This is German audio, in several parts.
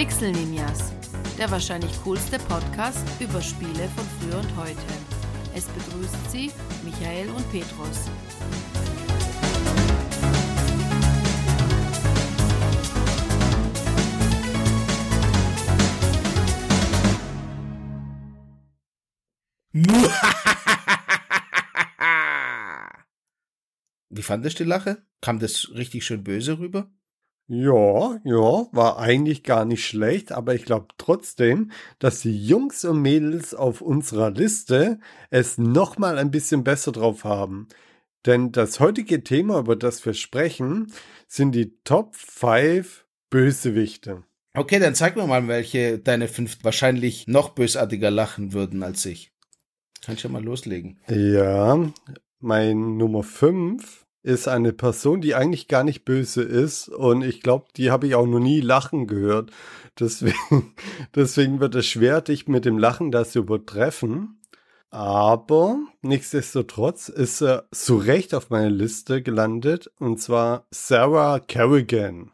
Pixel Ninjas, der wahrscheinlich coolste Podcast über Spiele von früher und heute. Es begrüßt Sie Michael und Petrus. Wie fandest du die Lache? Kam das richtig schön böse rüber? Ja, ja, war eigentlich gar nicht schlecht, aber ich glaube trotzdem, dass die Jungs und Mädels auf unserer Liste es nochmal ein bisschen besser drauf haben. Denn das heutige Thema, über das wir sprechen, sind die Top 5 Bösewichte. Okay, dann zeig mir mal, welche deine fünf wahrscheinlich noch bösartiger lachen würden als ich. Kann ich ja mal loslegen. Ja, mein Nummer 5 ist eine Person, die eigentlich gar nicht böse ist. Und ich glaube, die habe ich auch noch nie lachen gehört. Deswegen, deswegen wird es schwer, dich mit dem Lachen da zu übertreffen. Aber nichtsdestotrotz ist er zu Recht auf meiner Liste gelandet. Und zwar Sarah Kerrigan.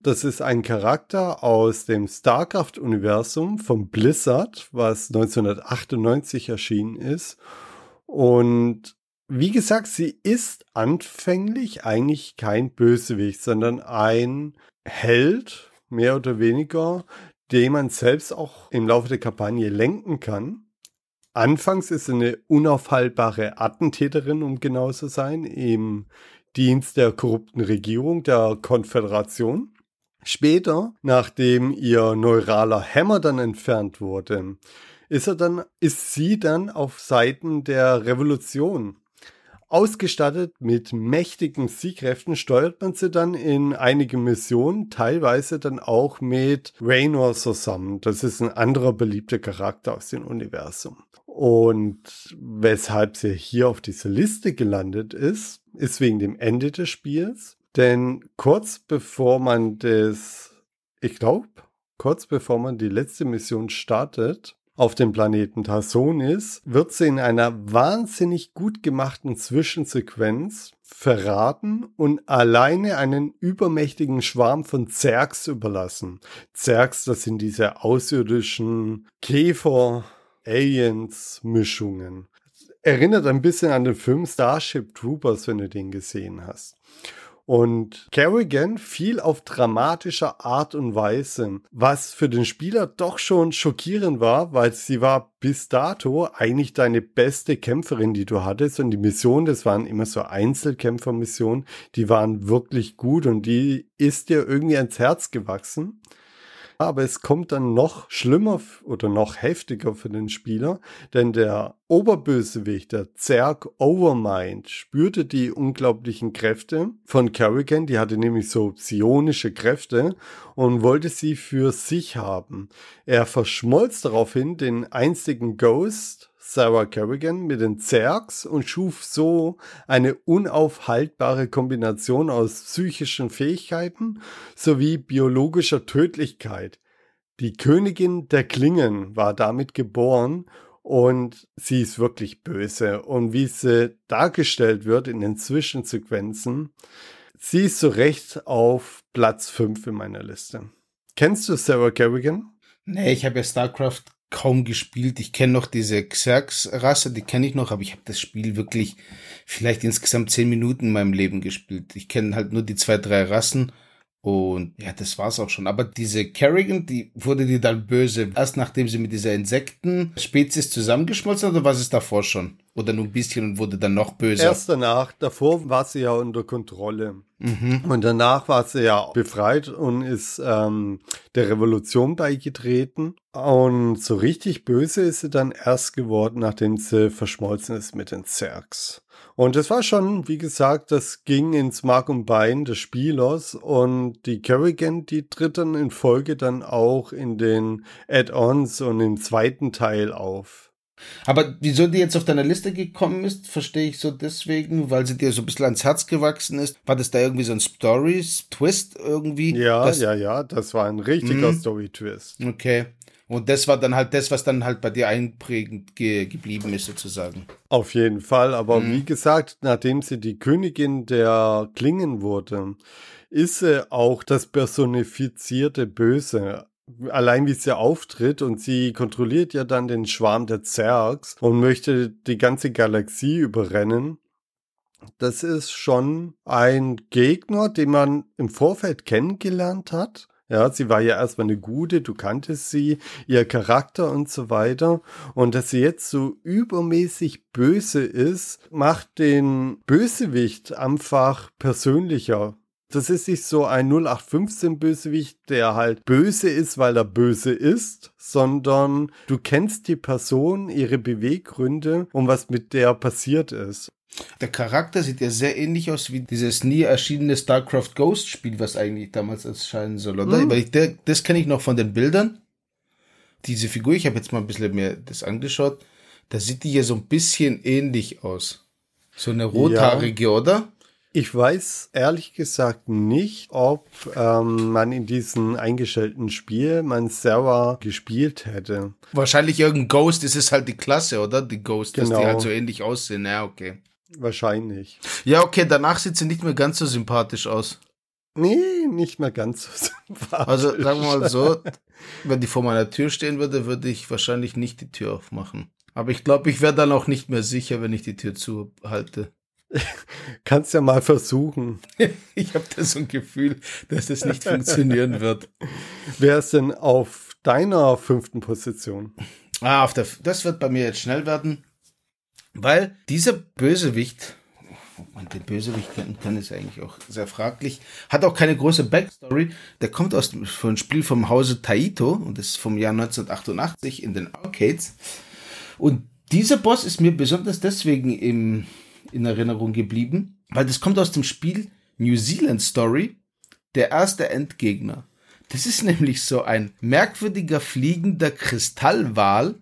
Das ist ein Charakter aus dem StarCraft-Universum von Blizzard, was 1998 erschienen ist. Und wie gesagt, sie ist anfänglich eigentlich kein Bösewicht, sondern ein Held, mehr oder weniger, den man selbst auch im Laufe der Kampagne lenken kann. Anfangs ist sie eine unaufhaltbare Attentäterin, um genau zu sein, im Dienst der korrupten Regierung der Konföderation. Später, nachdem ihr neuraler Hämmer dann entfernt wurde, ist er dann, ist sie dann auf Seiten der Revolution Ausgestattet mit mächtigen Siegkräften steuert man sie dann in einige Missionen, teilweise dann auch mit Raynor zusammen. Das ist ein anderer beliebter Charakter aus dem Universum. Und weshalb sie hier auf dieser Liste gelandet ist, ist wegen dem Ende des Spiels. Denn kurz bevor man das, ich glaube, kurz bevor man die letzte Mission startet, auf dem Planeten Tarsonis, wird sie in einer wahnsinnig gut gemachten Zwischensequenz verraten und alleine einen übermächtigen Schwarm von Zergs überlassen. Zergs, das sind diese außerirdischen Käfer, Aliens, Mischungen. Erinnert ein bisschen an den Film Starship Troopers, wenn du den gesehen hast. Und Kerrigan fiel auf dramatischer Art und Weise, was für den Spieler doch schon schockierend war, weil sie war bis dato eigentlich deine beste Kämpferin, die du hattest. Und die Missionen, das waren immer so Einzelkämpfermissionen, die waren wirklich gut und die ist dir irgendwie ans Herz gewachsen. Aber es kommt dann noch schlimmer oder noch heftiger für den Spieler, denn der Oberbösewicht, der Zerg Overmind, spürte die unglaublichen Kräfte von Kerrigan, die hatte nämlich so psionische Kräfte und wollte sie für sich haben. Er verschmolz daraufhin den einzigen Ghost, Sarah Kerrigan mit den Zergs und schuf so eine unaufhaltbare Kombination aus psychischen Fähigkeiten sowie biologischer Tödlichkeit. Die Königin der Klingen war damit geboren und sie ist wirklich böse. Und wie sie dargestellt wird in den Zwischensequenzen, sie ist zu Recht auf Platz 5 in meiner Liste. Kennst du Sarah Kerrigan? Nee, ich habe ja StarCraft kaum gespielt. Ich kenne noch diese Xerx-Rasse, die kenne ich noch, aber ich habe das Spiel wirklich vielleicht insgesamt zehn Minuten in meinem Leben gespielt. Ich kenne halt nur die zwei, drei Rassen und ja, das war's auch schon. Aber diese Kerrigan, die wurde die dann böse, erst nachdem sie mit dieser Insektenspezies zusammengeschmolzen hat, oder was ist davor schon? Oder nur ein bisschen und wurde dann noch böser? Erst danach, davor war sie ja unter Kontrolle. Mhm. Und danach war sie ja befreit und ist ähm, der Revolution beigetreten. Und so richtig böse ist sie dann erst geworden, nachdem sie verschmolzen ist mit den Zergs. Und das war schon, wie gesagt, das ging ins Mark und Bein des Spielers und die Kerrigan, die tritt dann in Folge dann auch in den Add-ons und im zweiten Teil auf. Aber wieso die jetzt auf deiner Liste gekommen ist, verstehe ich so deswegen, weil sie dir so ein bisschen ans Herz gewachsen ist. War das da irgendwie so ein Stories-Twist irgendwie? Ja, ja, ja, das war ein richtiger mhm. Story-Twist. Okay. Und das war dann halt das, was dann halt bei dir einprägend ge geblieben ist, sozusagen. Auf jeden Fall. Aber mhm. wie gesagt, nachdem sie die Königin der Klingen wurde, ist sie auch das personifizierte Böse. Allein wie sie auftritt und sie kontrolliert ja dann den Schwarm der Zergs und möchte die ganze Galaxie überrennen. Das ist schon ein Gegner, den man im Vorfeld kennengelernt hat. Ja, sie war ja erstmal eine gute, du kanntest sie, ihr Charakter und so weiter. Und dass sie jetzt so übermäßig böse ist, macht den Bösewicht einfach persönlicher. Das ist nicht so ein 0815-Bösewicht, der halt böse ist, weil er böse ist, sondern du kennst die Person, ihre Beweggründe und was mit der passiert ist. Der Charakter sieht ja sehr ähnlich aus wie dieses nie erschienene StarCraft Ghost Spiel, was eigentlich damals erscheinen soll, oder? Mhm. Weil ich, der, das kenne ich noch von den Bildern. Diese Figur, ich habe jetzt mal ein bisschen mehr das angeschaut, da sieht die ja so ein bisschen ähnlich aus. So eine rothaarige, ja. oder? Ich weiß ehrlich gesagt nicht, ob ähm, man in diesem eingestellten Spiel man selber gespielt hätte. Wahrscheinlich irgendein Ghost, ist halt die Klasse, oder? Die Ghost, genau. dass die halt so ähnlich aussehen. Ja, okay. Wahrscheinlich. Ja, okay, danach sieht sie nicht mehr ganz so sympathisch aus. Nee, nicht mehr ganz so sympathisch. Also sagen wir mal so, wenn die vor meiner Tür stehen würde, würde ich wahrscheinlich nicht die Tür aufmachen. Aber ich glaube, ich wäre dann auch nicht mehr sicher, wenn ich die Tür zuhalte. Kannst ja mal versuchen. ich habe da so ein Gefühl, dass das nicht funktionieren wird. Wer ist denn auf deiner fünften Position? Ah, auf der, das wird bei mir jetzt schnell werden, weil dieser Bösewicht, ob man den Bösewicht kennen kann, ist eigentlich auch sehr fraglich, hat auch keine große Backstory. Der kommt aus dem, von einem Spiel vom Hause Taito und ist vom Jahr 1988 in den Arcades. Und dieser Boss ist mir besonders deswegen im in Erinnerung geblieben, weil das kommt aus dem Spiel New Zealand Story, der erste Endgegner. Das ist nämlich so ein merkwürdiger fliegender Kristallwal.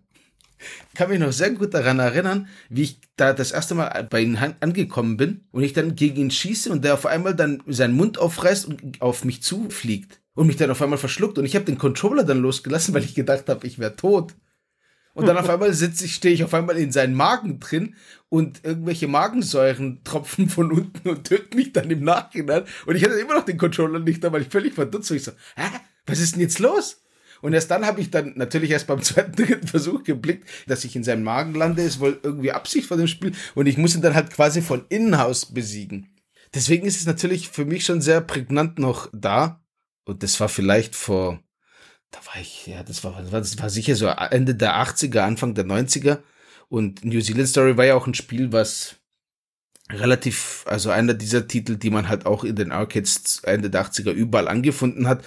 Ich kann mich noch sehr gut daran erinnern, wie ich da das erste Mal bei ihm angekommen bin und ich dann gegen ihn schieße und der auf einmal dann seinen Mund aufreißt und auf mich zufliegt und mich dann auf einmal verschluckt und ich habe den Controller dann losgelassen, weil ich gedacht habe, ich wäre tot. Und dann auf einmal sitze ich, stehe ich auf einmal in seinen Magen drin und irgendwelche Magensäuren tropfen von unten und töten mich dann im Nachhinein. Und ich hatte immer noch den Controller nicht da, weil ich völlig verdutzt war. Ich so, hä? Was ist denn jetzt los? Und erst dann habe ich dann natürlich erst beim zweiten, dritten Versuch geblickt, dass ich in seinem Magen lande, ist wohl irgendwie Absicht von dem Spiel. Und ich muss ihn dann halt quasi von innen aus besiegen. Deswegen ist es natürlich für mich schon sehr prägnant noch da. Und das war vielleicht vor da war ich, ja, das war, das war sicher so Ende der 80er, Anfang der 90er. Und New Zealand Story war ja auch ein Spiel, was relativ, also einer dieser Titel, die man halt auch in den Arcades Ende der 80er überall angefunden hat.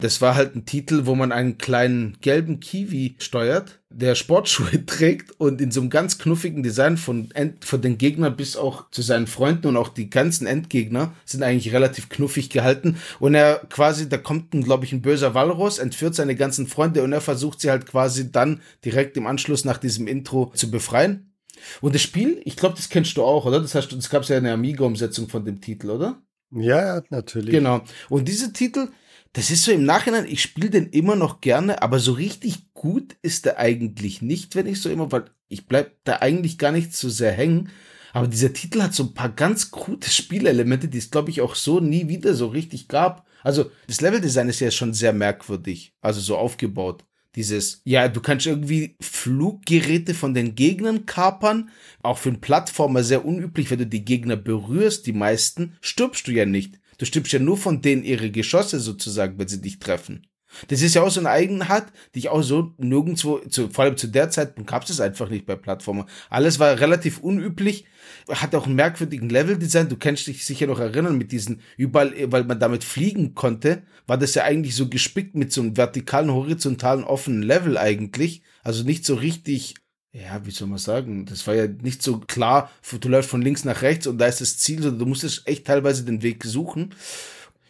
Das war halt ein Titel, wo man einen kleinen gelben Kiwi steuert, der Sportschuhe trägt und in so einem ganz knuffigen Design von, End, von den Gegnern bis auch zu seinen Freunden und auch die ganzen Endgegner sind eigentlich relativ knuffig gehalten. Und er quasi, da kommt ein, glaube ich, ein böser Walross, entführt seine ganzen Freunde und er versucht sie halt quasi dann direkt im Anschluss nach diesem Intro zu befreien. Und das Spiel, ich glaube, das kennst du auch, oder? Das heißt, es gab ja eine Amiga-Umsetzung von dem Titel, oder? Ja, natürlich. Genau. Und dieser Titel, das ist so im Nachhinein, ich spiele den immer noch gerne, aber so richtig gut ist der eigentlich nicht, wenn ich so immer, weil ich bleib da eigentlich gar nicht so sehr hängen. Aber dieser Titel hat so ein paar ganz gute Spielelemente, die es, glaube ich, auch so nie wieder so richtig gab. Also, das Leveldesign ist ja schon sehr merkwürdig, also so aufgebaut. Dieses, ja, du kannst irgendwie Fluggeräte von den Gegnern kapern. Auch für einen Plattformer sehr unüblich, wenn du die Gegner berührst, die meisten, stirbst du ja nicht. Du stirbst ja nur von denen ihre Geschosse sozusagen, wenn sie dich treffen. Das ist ja auch so eine Eigenheit, die ich auch so nirgendwo, zu, vor allem zu der Zeit gab es es einfach nicht bei Plattformen. Alles war relativ unüblich, hat auch einen merkwürdigen Leveldesign. Du kennst dich sicher noch erinnern mit diesen, überall, weil man damit fliegen konnte, war das ja eigentlich so gespickt mit so einem vertikalen, horizontalen, offenen Level eigentlich. Also nicht so richtig ja, wie soll man sagen, das war ja nicht so klar, du läufst von links nach rechts und da ist das Ziel, sondern du musstest echt teilweise den Weg suchen.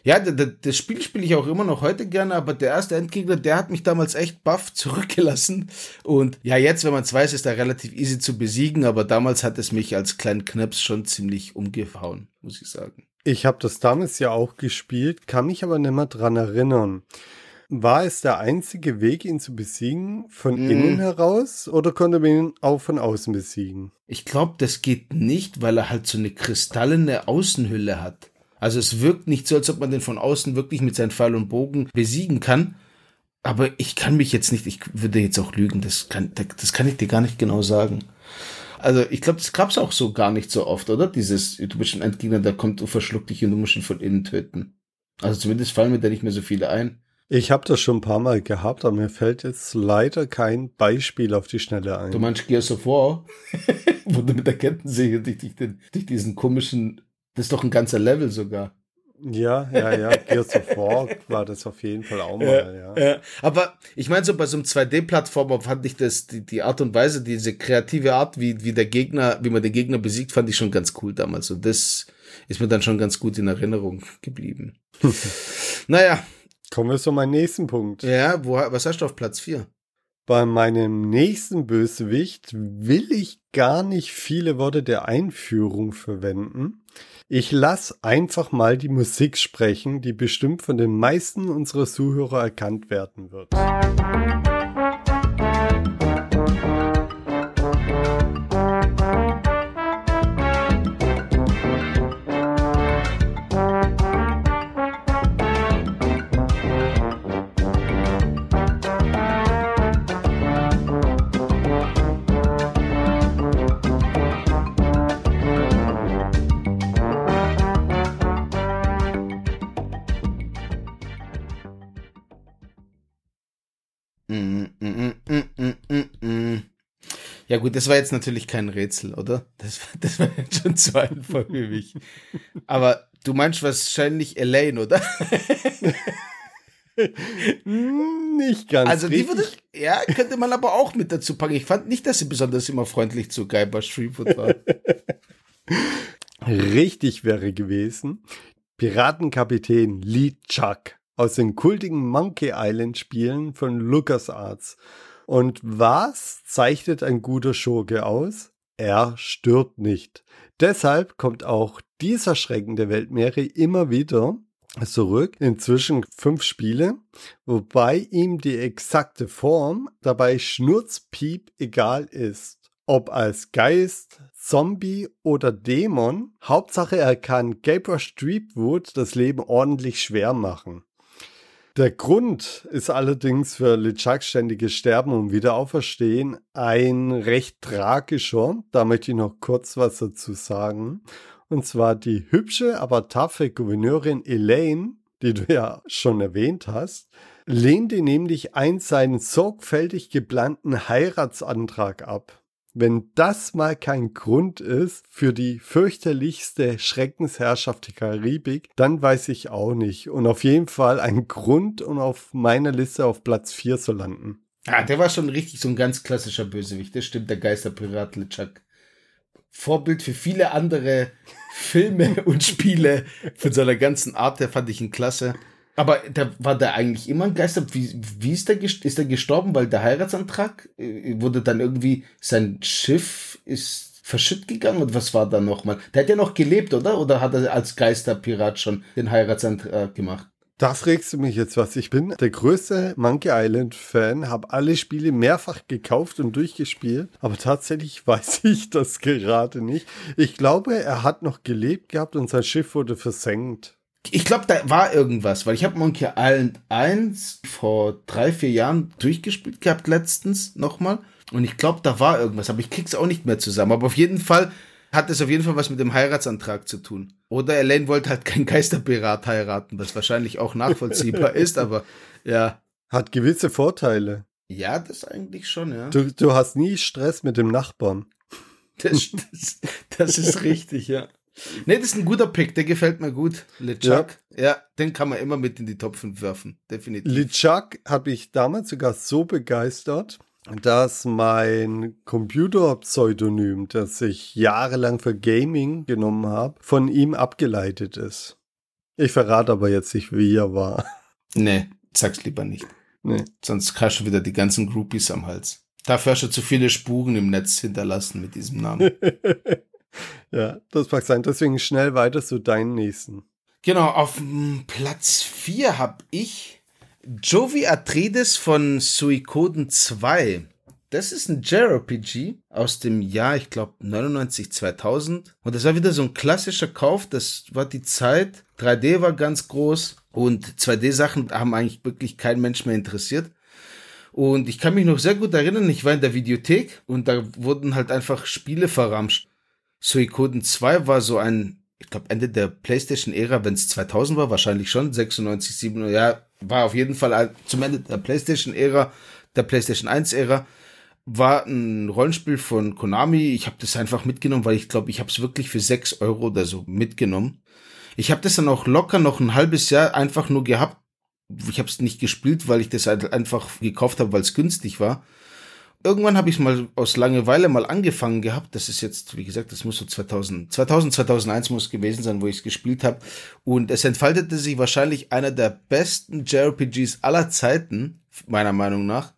Ja, das Spiel spiele ich auch immer noch heute gerne, aber der erste Endgegner, der hat mich damals echt baff zurückgelassen. Und ja, jetzt, wenn man es weiß, ist er relativ easy zu besiegen, aber damals hat es mich als kleinen Knaps schon ziemlich umgehauen, muss ich sagen. Ich habe das damals ja auch gespielt, kann mich aber nicht mehr dran erinnern. War es der einzige Weg, ihn zu besiegen, von mm. innen heraus oder konnte man ihn auch von außen besiegen? Ich glaube, das geht nicht, weil er halt so eine kristallene Außenhülle hat. Also es wirkt nicht so, als ob man den von außen wirklich mit seinem Pfeil und Bogen besiegen kann. aber ich kann mich jetzt nicht, ich würde jetzt auch lügen, das kann, das kann ich dir gar nicht genau sagen. Also ich glaube, das gab's auch so gar nicht so oft, oder? Dieses, du bist ein Endgegner, der kommt und verschluckt dich und du musst ihn von innen töten. Also zumindest fallen mir da nicht mehr so viele ein. Ich habe das schon ein paar Mal gehabt, aber mir fällt jetzt leider kein Beispiel auf die Schnelle ein. Du meinst Gears of War? Wo du mit der Kettensäge durch, durch, durch diesen komischen, das ist doch ein ganzer Level sogar. Ja, ja, ja. Gears of War war das auf jeden Fall auch mal, ja. ja. Aber ich meine, so bei so einem 2D-Plattformer fand ich das, die, die Art und Weise, diese kreative Art, wie, wie der Gegner, wie man den Gegner besiegt, fand ich schon ganz cool damals. Und das ist mir dann schon ganz gut in Erinnerung geblieben. naja. Kommen wir zu meinem nächsten Punkt. Ja, wo, was hast du auf Platz 4? Bei meinem nächsten Bösewicht will ich gar nicht viele Worte der Einführung verwenden. Ich lasse einfach mal die Musik sprechen, die bestimmt von den meisten unserer Zuhörer erkannt werden wird. Ja gut, das war jetzt natürlich kein Rätsel, oder? Das, das war jetzt schon zu einfach für mich. Aber du meinst wahrscheinlich Elaine, oder? nicht ganz. Also die würde, ja, könnte man aber auch mit dazu packen. Ich fand nicht, dass sie besonders immer freundlich zu Guybrush Streetfoot war. Richtig wäre gewesen, Piratenkapitän Lee Chuck aus den kultigen Monkey Island Spielen von LucasArts. Und was zeichnet ein guter Schurke aus? Er stört nicht. Deshalb kommt auch dieser Schrecken der Weltmeere immer wieder zurück. Inzwischen fünf Spiele, wobei ihm die exakte Form dabei schnurzpiep egal ist. Ob als Geist, Zombie oder Dämon, Hauptsache er kann Gabriel Streetwood das Leben ordentlich schwer machen. Der Grund ist allerdings für LeChucks ständiges Sterben und Wiederauferstehen ein recht tragischer. Da möchte ich noch kurz was dazu sagen. Und zwar die hübsche, aber taffe Gouverneurin Elaine, die du ja schon erwähnt hast, lehnte nämlich ein seinen sorgfältig geplanten Heiratsantrag ab. Wenn das mal kein Grund ist für die fürchterlichste Schreckensherrschaft der Karibik, dann weiß ich auch nicht. Und auf jeden Fall ein Grund, um auf meiner Liste auf Platz 4 zu landen. Ah, der war schon richtig so ein ganz klassischer Bösewicht. Das stimmt, der Geisterpirat LeChuck. Vorbild für viele andere Filme und Spiele von seiner ganzen Art, der fand ich ihn klasse. Aber da war der eigentlich immer ein Geister. Wie, wie ist der, ist der gestorben? Weil der Heiratsantrag äh, wurde dann irgendwie, sein Schiff ist verschütt gegangen und was war da nochmal? Der hat ja noch gelebt, oder? Oder hat er als Geisterpirat schon den Heiratsantrag gemacht? Da fragst du mich jetzt was. Ich bin der größte Monkey Island Fan, habe alle Spiele mehrfach gekauft und durchgespielt, aber tatsächlich weiß ich das gerade nicht. Ich glaube, er hat noch gelebt gehabt und sein Schiff wurde versenkt. Ich glaube, da war irgendwas, weil ich habe Monkey Island 1 vor drei, vier Jahren durchgespielt gehabt, letztens nochmal. Und ich glaube, da war irgendwas, aber ich krieg's auch nicht mehr zusammen. Aber auf jeden Fall hat es auf jeden Fall was mit dem Heiratsantrag zu tun. Oder Elaine wollte halt keinen Geisterpirat heiraten, was wahrscheinlich auch nachvollziehbar ist, aber ja. Hat gewisse Vorteile. Ja, das eigentlich schon, ja. Du, du hast nie Stress mit dem Nachbarn. Das, das, das ist richtig, ja. Nee, das ist ein guter Pick, der gefällt mir gut. LeChuck. Ja. ja, den kann man immer mit in die Top 5 werfen, definitiv. LeChuck habe ich damals sogar so begeistert, dass mein Computer-Pseudonym, das ich jahrelang für Gaming genommen habe, von ihm abgeleitet ist. Ich verrate aber jetzt nicht, wie er war. Nee, sag's lieber nicht. Nee. Sonst hast du wieder die ganzen Groupies am Hals. Dafür hast du zu viele Spuren im Netz hinterlassen mit diesem Namen. ja, das mag sein. Deswegen schnell weiter zu deinen nächsten. Genau, auf Platz 4 habe ich Jovi Atreides von Suikoden 2. das ist ein JRPG aus dem Jahr, ich glaube 99, 2000. Und das war wieder so ein klassischer Kauf. Das war die Zeit. 3D war ganz groß und 2D-Sachen haben eigentlich wirklich kein Mensch mehr interessiert. Und ich kann mich noch sehr gut erinnern, ich war in der Videothek und da wurden halt einfach Spiele verramscht. Suikoden 2 war so ein, ich glaube Ende der PlayStation-Ära, wenn es 2000 war, wahrscheinlich schon, 96, 97, ja, war auf jeden Fall ein, zum Ende der PlayStation-Ära, der PlayStation 1-Ära war ein Rollenspiel von Konami. Ich habe das einfach mitgenommen, weil ich glaube, ich habe es wirklich für sechs Euro oder so mitgenommen. Ich habe das dann auch locker noch ein halbes Jahr einfach nur gehabt. Ich habe es nicht gespielt, weil ich das halt einfach gekauft habe, weil es günstig war. Irgendwann habe ich mal aus Langeweile mal angefangen gehabt. Das ist jetzt, wie gesagt, das muss so 2000, 2000, 2001 muss gewesen sein, wo ich es gespielt habe. Und es entfaltete sich wahrscheinlich einer der besten JRPGs aller Zeiten, meiner Meinung nach.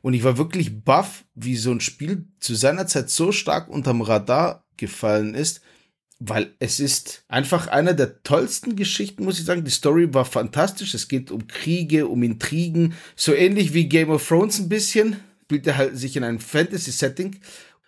Und ich war wirklich baff, wie so ein Spiel zu seiner Zeit so stark unterm Radar gefallen ist, weil es ist einfach einer der tollsten Geschichten, muss ich sagen. Die Story war fantastisch. Es geht um Kriege, um Intrigen, so ähnlich wie Game of Thrones ein bisschen. Spielt er halt sich in einem Fantasy-Setting.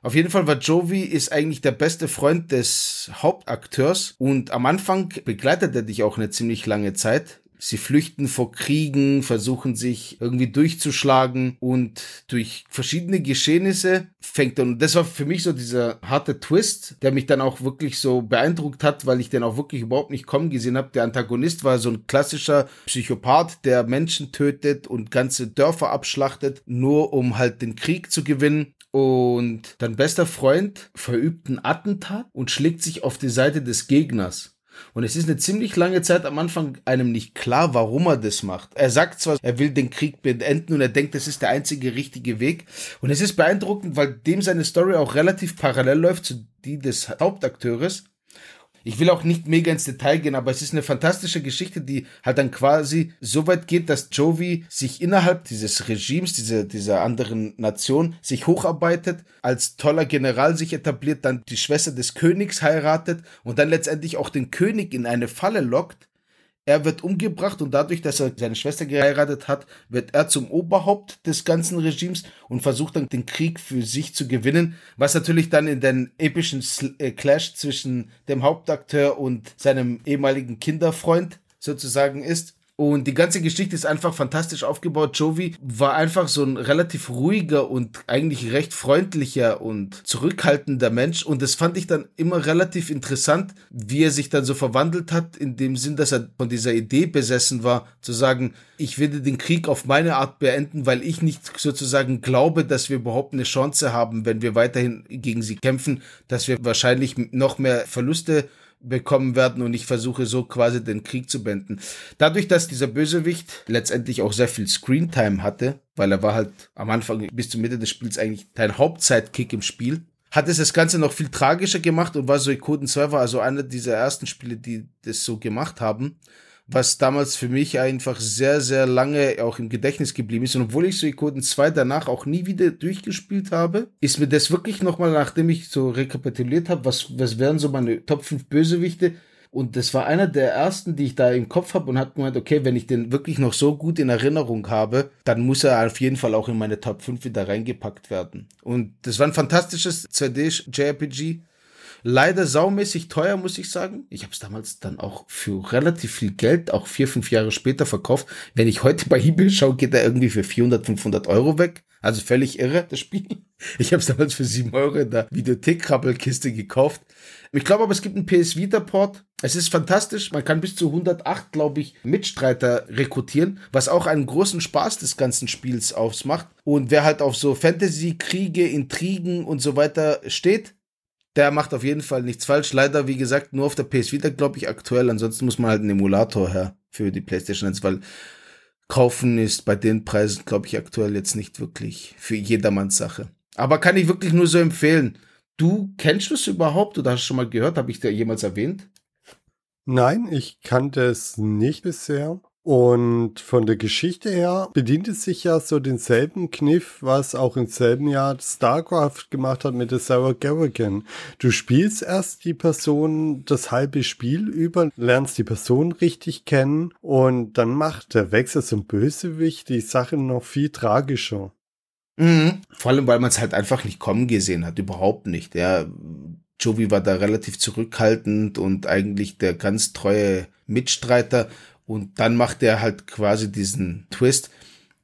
Auf jeden Fall war Jovi ist eigentlich der beste Freund des Hauptakteurs und am Anfang begleitet er dich auch eine ziemlich lange Zeit Sie flüchten vor Kriegen, versuchen sich irgendwie durchzuschlagen und durch verschiedene Geschehnisse fängt dann, und das war für mich so dieser harte Twist, der mich dann auch wirklich so beeindruckt hat, weil ich den auch wirklich überhaupt nicht kommen gesehen habe. Der Antagonist war so ein klassischer Psychopath, der Menschen tötet und ganze Dörfer abschlachtet, nur um halt den Krieg zu gewinnen. Und dein bester Freund verübt ein Attentat und schlägt sich auf die Seite des Gegners. Und es ist eine ziemlich lange Zeit am Anfang einem nicht klar, warum er das macht. Er sagt zwar, er will den Krieg beenden und er denkt, das ist der einzige richtige Weg. Und es ist beeindruckend, weil dem seine Story auch relativ parallel läuft zu die des Hauptakteurs. Ich will auch nicht mega ins Detail gehen, aber es ist eine fantastische Geschichte, die halt dann quasi so weit geht, dass Jovi sich innerhalb dieses Regimes, dieser, dieser anderen Nation, sich hocharbeitet, als toller General sich etabliert, dann die Schwester des Königs heiratet und dann letztendlich auch den König in eine Falle lockt, er wird umgebracht und dadurch, dass er seine Schwester geheiratet hat, wird er zum Oberhaupt des ganzen Regimes und versucht dann den Krieg für sich zu gewinnen, was natürlich dann in den epischen äh, Clash zwischen dem Hauptakteur und seinem ehemaligen Kinderfreund sozusagen ist. Und die ganze Geschichte ist einfach fantastisch aufgebaut. Jovi war einfach so ein relativ ruhiger und eigentlich recht freundlicher und zurückhaltender Mensch. Und das fand ich dann immer relativ interessant, wie er sich dann so verwandelt hat, in dem Sinn, dass er von dieser Idee besessen war, zu sagen, ich werde den Krieg auf meine Art beenden, weil ich nicht sozusagen glaube, dass wir überhaupt eine Chance haben, wenn wir weiterhin gegen sie kämpfen, dass wir wahrscheinlich noch mehr Verluste bekommen werden und ich versuche so quasi den Krieg zu beenden. Dadurch, dass dieser Bösewicht letztendlich auch sehr viel Screentime hatte, weil er war halt am Anfang bis zur Mitte des Spiels eigentlich dein Hauptzeitkick im Spiel, hat es das Ganze noch viel tragischer gemacht und war so Suikoden 2 war also einer dieser ersten Spiele, die das so gemacht haben was damals für mich einfach sehr, sehr lange auch im Gedächtnis geblieben ist. Und obwohl ich Suikoden 2 danach auch nie wieder durchgespielt habe, ist mir das wirklich nochmal, nachdem ich so rekapituliert habe, was, was wären so meine Top 5 Bösewichte, und das war einer der ersten, die ich da im Kopf habe und hat gemeint, okay, wenn ich den wirklich noch so gut in Erinnerung habe, dann muss er auf jeden Fall auch in meine Top 5 wieder reingepackt werden. Und das war ein fantastisches 2D-JRPG. Leider saumäßig teuer, muss ich sagen. Ich habe es damals dann auch für relativ viel Geld, auch vier, fünf Jahre später verkauft. Wenn ich heute bei eBay schaue, geht er irgendwie für 400, 500 Euro weg. Also völlig irre, das Spiel. Ich habe es damals für sieben Euro in der Videothek-Krabbelkiste gekauft. Ich glaube aber, es gibt einen PS Vita-Port. Es ist fantastisch. Man kann bis zu 108, glaube ich, Mitstreiter rekrutieren, was auch einen großen Spaß des ganzen Spiels ausmacht. Und wer halt auf so Fantasy, Kriege, Intrigen und so weiter steht, der macht auf jeden Fall nichts falsch. Leider, wie gesagt, nur auf der PS Vita, glaube ich, aktuell. Ansonsten muss man halt einen Emulator her für die PlayStation 1, weil kaufen ist bei den Preisen, glaube ich, aktuell jetzt nicht wirklich für jedermanns Sache. Aber kann ich wirklich nur so empfehlen. Du kennst es überhaupt oder hast schon mal gehört? Habe ich dir jemals erwähnt? Nein, ich kannte es nicht bisher. Und von der Geschichte her bedient es sich ja so denselben Kniff, was auch im selben Jahr StarCraft gemacht hat mit der Sarah Garrigan. Du spielst erst die Person das halbe Spiel über, lernst die Person richtig kennen und dann macht der Wechsel zum Bösewicht die Sache noch viel tragischer. Mhm. Vor allem, weil man es halt einfach nicht kommen gesehen hat, überhaupt nicht. Ja, Jovi war da relativ zurückhaltend und eigentlich der ganz treue Mitstreiter. Und dann macht er halt quasi diesen Twist.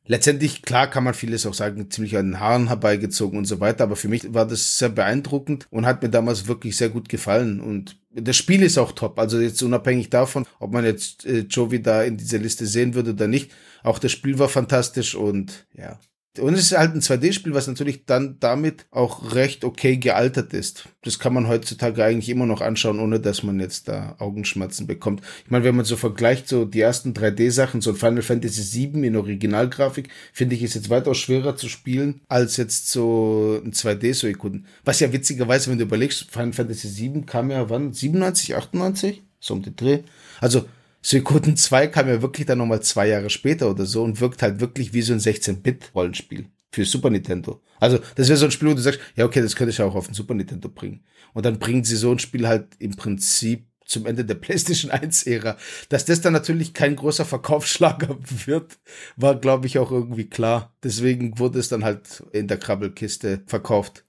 Letztendlich, klar kann man vieles auch sagen, ziemlich an den Haaren herbeigezogen und so weiter, aber für mich war das sehr beeindruckend und hat mir damals wirklich sehr gut gefallen. Und das Spiel ist auch top. Also jetzt unabhängig davon, ob man jetzt äh, Jovi da in dieser Liste sehen würde oder nicht. Auch das Spiel war fantastisch und ja, und es ist halt ein 2D-Spiel, was natürlich dann damit auch recht okay gealtert ist. Das kann man heutzutage eigentlich immer noch anschauen, ohne dass man jetzt da Augenschmerzen bekommt. Ich meine, wenn man so vergleicht, so die ersten 3D-Sachen, so Final Fantasy VII in Originalgrafik, finde ich, ist jetzt weitaus schwerer zu spielen, als jetzt so ein 2D-Suikoden. Was ja witzigerweise, wenn du überlegst, Final Fantasy VII kam ja wann? 97, 98? So um den Dreh. Also, Suikoden 2 kam ja wirklich dann nochmal zwei Jahre später oder so und wirkt halt wirklich wie so ein 16-Bit-Rollenspiel für Super Nintendo. Also, das wäre so ein Spiel, wo du sagst, ja, okay, das könnte ich auch auf den Super Nintendo bringen. Und dann bringen sie so ein Spiel halt im Prinzip zum Ende der PlayStation 1-Ära. Dass das dann natürlich kein großer Verkaufsschlager wird, war, glaube ich, auch irgendwie klar. Deswegen wurde es dann halt in der Krabbelkiste verkauft.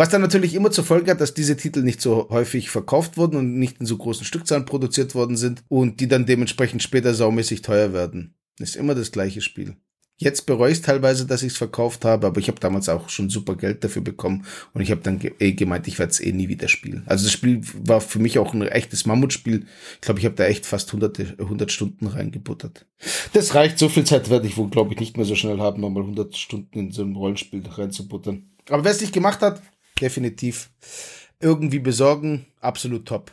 Was dann natürlich immer zur Folge hat, dass diese Titel nicht so häufig verkauft wurden und nicht in so großen Stückzahlen produziert worden sind und die dann dementsprechend später saumäßig teuer werden. Ist immer das gleiche Spiel. Jetzt bereue ich teilweise, dass ich es verkauft habe, aber ich habe damals auch schon super Geld dafür bekommen und ich habe dann eh gemeint, ich werde es eh nie wieder spielen. Also das Spiel war für mich auch ein echtes Mammutspiel. Ich glaube, ich habe da echt fast 100, 100 Stunden reingebuttert. Das reicht, so viel Zeit werde ich wohl, glaube ich, nicht mehr so schnell haben, nochmal 100 Stunden in so ein Rollenspiel reinzubuttern. Aber wer es nicht gemacht hat, definitiv irgendwie besorgen. Absolut top.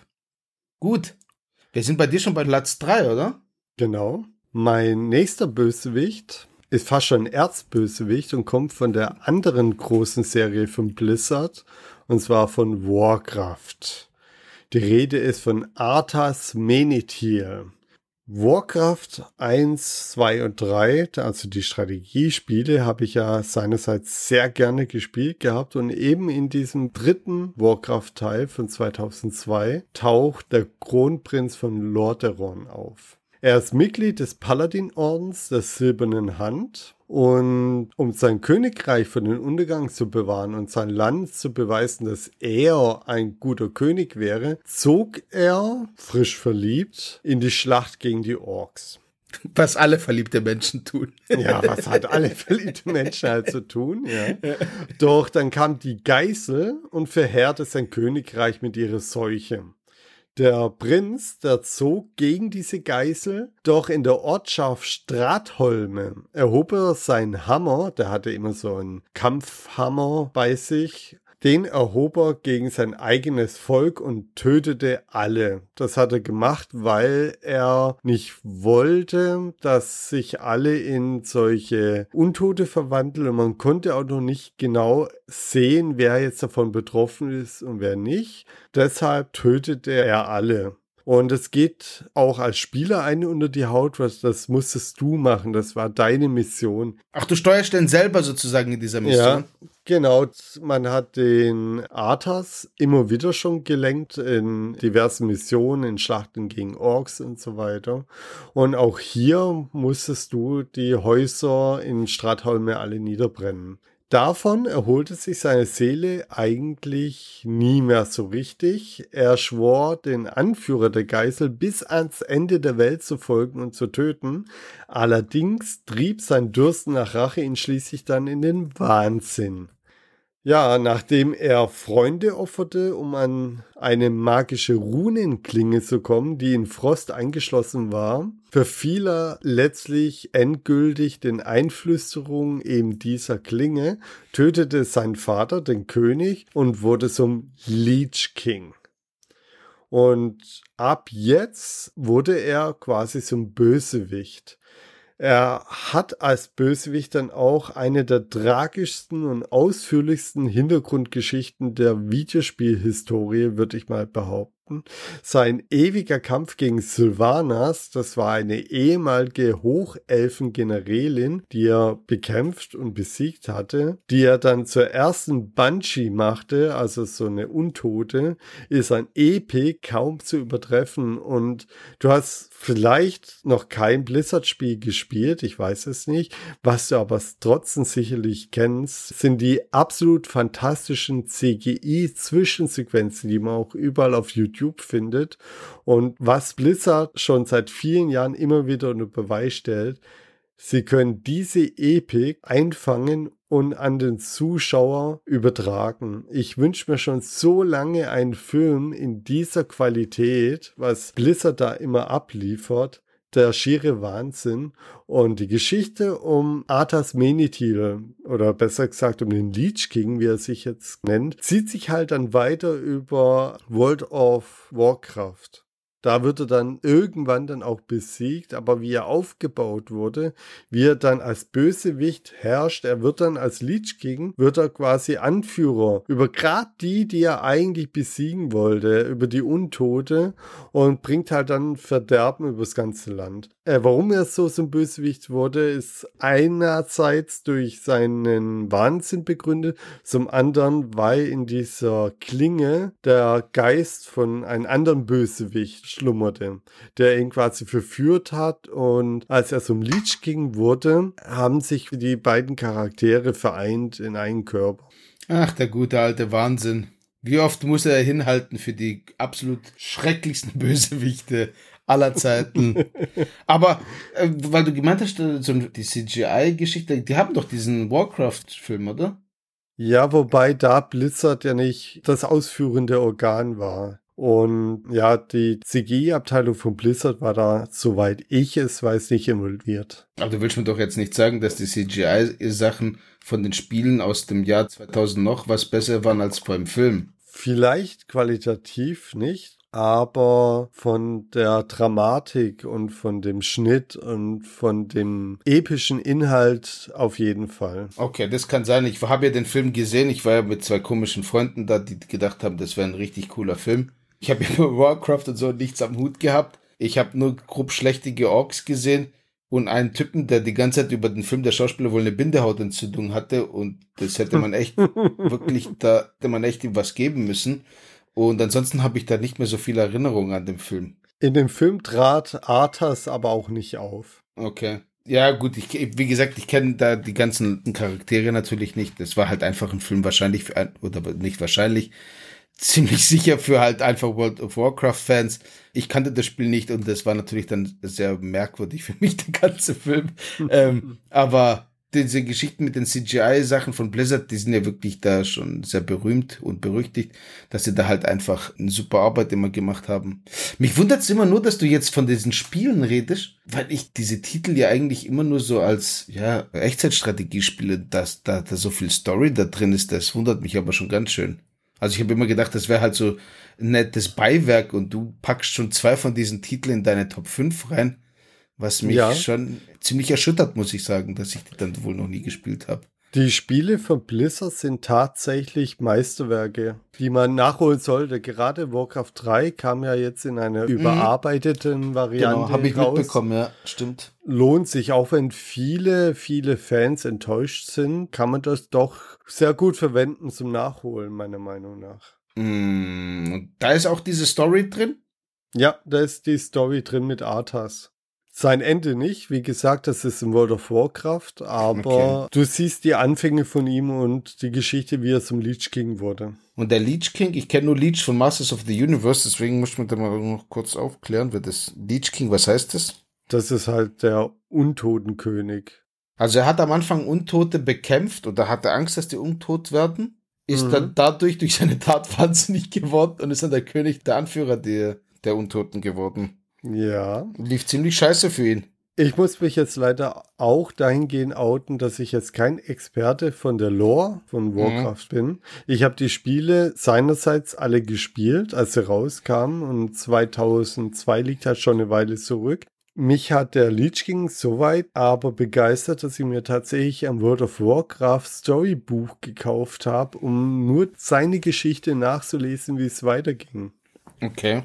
Gut. Wir sind bei dir schon bei Platz 3, oder? Genau. Mein nächster Bösewicht ist fast schon Erzbösewicht und kommt von der anderen großen Serie von Blizzard und zwar von Warcraft. Die Rede ist von Arthas Menethil. Warcraft 1, 2 und 3, also die Strategiespiele, habe ich ja seinerseits sehr gerne gespielt gehabt und eben in diesem dritten Warcraft-Teil von 2002 taucht der Kronprinz von Lordaeron auf. Er ist Mitglied des Paladin-Ordens der Silbernen Hand und um sein Königreich von den Untergang zu bewahren und sein Land zu beweisen, dass er ein guter König wäre, zog er, frisch verliebt, in die Schlacht gegen die Orks. Was alle verliebte Menschen tun. Ja, was halt alle verliebte Menschen halt so tun, ja. Doch dann kam die Geißel und verheerte sein Königreich mit ihrer Seuche. Der Prinz, der zog gegen diese Geißel, doch in der Ortschaft Stratholme erhob er seinen Hammer, der hatte immer so einen Kampfhammer bei sich, den erhob er gegen sein eigenes Volk und tötete alle. Das hat er gemacht, weil er nicht wollte, dass sich alle in solche Untote verwandeln und man konnte auch noch nicht genau sehen, wer jetzt davon betroffen ist und wer nicht. Deshalb tötete er alle. Und es geht auch als Spieler eine unter die Haut, was das musstest du machen. Das war deine Mission. Ach, du steuerst denn selber sozusagen in dieser Mission? Ja, genau. Man hat den Arthas immer wieder schon gelenkt in diversen Missionen, in Schlachten gegen Orks und so weiter. Und auch hier musstest du die Häuser in Stratholme alle niederbrennen. Davon erholte sich seine Seele eigentlich nie mehr so richtig. Er schwor, den Anführer der Geisel bis ans Ende der Welt zu folgen und zu töten. Allerdings trieb sein Durst nach Rache ihn schließlich dann in den Wahnsinn. Ja, nachdem er Freunde opferte, um an eine magische Runenklinge zu kommen, die in Frost eingeschlossen war, verfiel er letztlich endgültig den Einflüsterungen eben dieser Klinge, tötete seinen Vater, den König, und wurde zum Leech King. Und ab jetzt wurde er quasi zum Bösewicht. Er hat als Bösewicht dann auch eine der tragischsten und ausführlichsten Hintergrundgeschichten der Videospielhistorie, würde ich mal behaupten. Behaupten. Sein ewiger Kampf gegen Sylvanas, das war eine ehemalige Hochelfen-Generälin, die er bekämpft und besiegt hatte, die er dann zur ersten Banshee machte, also so eine Untote, ist ein Epic kaum zu übertreffen und du hast vielleicht noch kein Blizzard-Spiel gespielt, ich weiß es nicht. Was du aber trotzdem sicherlich kennst, sind die absolut fantastischen CGI-Zwischensequenzen, die man auch überall auf YouTube findet. Und was Blizzard schon seit vielen Jahren immer wieder unter Beweis stellt, sie können diese Epik einfangen und an den Zuschauer übertragen. Ich wünsche mir schon so lange einen Film in dieser Qualität, was Blizzard da immer abliefert. Der schiere Wahnsinn. Und die Geschichte um Arthas Menethil, oder besser gesagt um den Leech King, wie er sich jetzt nennt, zieht sich halt dann weiter über World of Warcraft. Da wird er dann irgendwann dann auch besiegt, aber wie er aufgebaut wurde, wie er dann als Bösewicht herrscht, er wird dann als Leech King, wird er quasi Anführer über gerade die, die er eigentlich besiegen wollte, über die Untote und bringt halt dann Verderben übers ganze Land. Äh, warum er so zum Bösewicht wurde, ist einerseits durch seinen Wahnsinn begründet, zum anderen, weil in dieser Klinge der Geist von einem anderen Bösewicht schlummerte, der ihn quasi verführt hat. Und als er zum Leech King wurde, haben sich die beiden Charaktere vereint in einen Körper. Ach, der gute alte Wahnsinn. Wie oft muss er hinhalten für die absolut schrecklichsten Bösewichte aller Zeiten. Aber äh, weil du gemeint hast, äh, so die CGI-Geschichte, die haben doch diesen Warcraft-Film, oder? Ja, wobei da Blizzard ja nicht das ausführende Organ war. Und ja, die CGI-Abteilung von Blizzard war da, soweit ich es weiß, nicht involviert. Aber du willst mir doch jetzt nicht sagen, dass die CGI-Sachen von den Spielen aus dem Jahr 2000 noch was besser waren als beim Film. Vielleicht qualitativ nicht, aber von der Dramatik und von dem Schnitt und von dem epischen Inhalt auf jeden Fall. Okay, das kann sein. Ich habe ja den Film gesehen. Ich war ja mit zwei komischen Freunden da, die gedacht haben, das wäre ein richtig cooler Film. Ich habe über Warcraft und so nichts am Hut gehabt. Ich habe nur grob schlechtige Orks gesehen und einen Typen, der die ganze Zeit über den Film der Schauspieler wohl eine Bindehautentzündung hatte und das hätte man echt wirklich, da hätte man echt ihm was geben müssen. Und ansonsten habe ich da nicht mehr so viel Erinnerung an den Film. In dem Film trat Arthas aber auch nicht auf. Okay. Ja, gut, ich, wie gesagt, ich kenne da die ganzen Charaktere natürlich nicht. Das war halt einfach ein Film wahrscheinlich für ein, oder nicht wahrscheinlich, ziemlich sicher für halt einfach World of Warcraft-Fans. Ich kannte das Spiel nicht und das war natürlich dann sehr merkwürdig für mich, der ganze Film. ähm, aber diese Geschichten mit den CGI-Sachen von Blizzard, die sind ja wirklich da schon sehr berühmt und berüchtigt, dass sie da halt einfach eine super Arbeit immer gemacht haben. Mich wundert es immer nur, dass du jetzt von diesen Spielen redest, weil ich diese Titel ja eigentlich immer nur so als ja, Echtzeitstrategiespiele, dass da, da so viel Story da drin ist, das wundert mich aber schon ganz schön. Also ich habe immer gedacht, das wäre halt so ein nettes Beiwerk und du packst schon zwei von diesen Titeln in deine Top 5 rein, was mich ja. schon ziemlich erschüttert, muss ich sagen, dass ich die dann wohl noch nie gespielt habe. Die Spiele von Blizzard sind tatsächlich Meisterwerke, die man nachholen sollte. Gerade Warcraft 3 kam ja jetzt in einer mhm. überarbeiteten Variante. Genau, habe ich raus. mitbekommen, ja, stimmt. Lohnt sich, auch wenn viele, viele Fans enttäuscht sind, kann man das doch sehr gut verwenden zum Nachholen, meiner Meinung nach. Mm, da ist auch diese Story drin? Ja, da ist die Story drin mit Arthas. Sein Ende nicht, wie gesagt, das ist in World of Warcraft, aber okay. du siehst die Anfänge von ihm und die Geschichte, wie er zum Leech King wurde. Und der Leech King, ich kenne nur Leech von Masters of the Universe, deswegen muss ich mir da mal noch kurz aufklären, wer das Leech King, was heißt das? Das ist halt der Untotenkönig. Also er hat am Anfang Untote bekämpft oder hatte Angst, dass die untot werden, ist mhm. dann dadurch durch seine Tat wahnsinnig geworden und ist dann der König, der Anführer der, der Untoten geworden. Ja. Lief ziemlich scheiße für ihn. Ich muss mich jetzt leider auch dahingehend outen, dass ich jetzt kein Experte von der Lore von mhm. Warcraft mhm. bin. Ich habe die Spiele seinerseits alle gespielt, als sie rauskamen und 2002 liegt halt schon eine Weile zurück. Mich hat der Leech King soweit aber begeistert, dass ich mir tatsächlich ein World of Warcraft Storybuch gekauft habe, um nur seine Geschichte nachzulesen, wie es weiterging. Okay.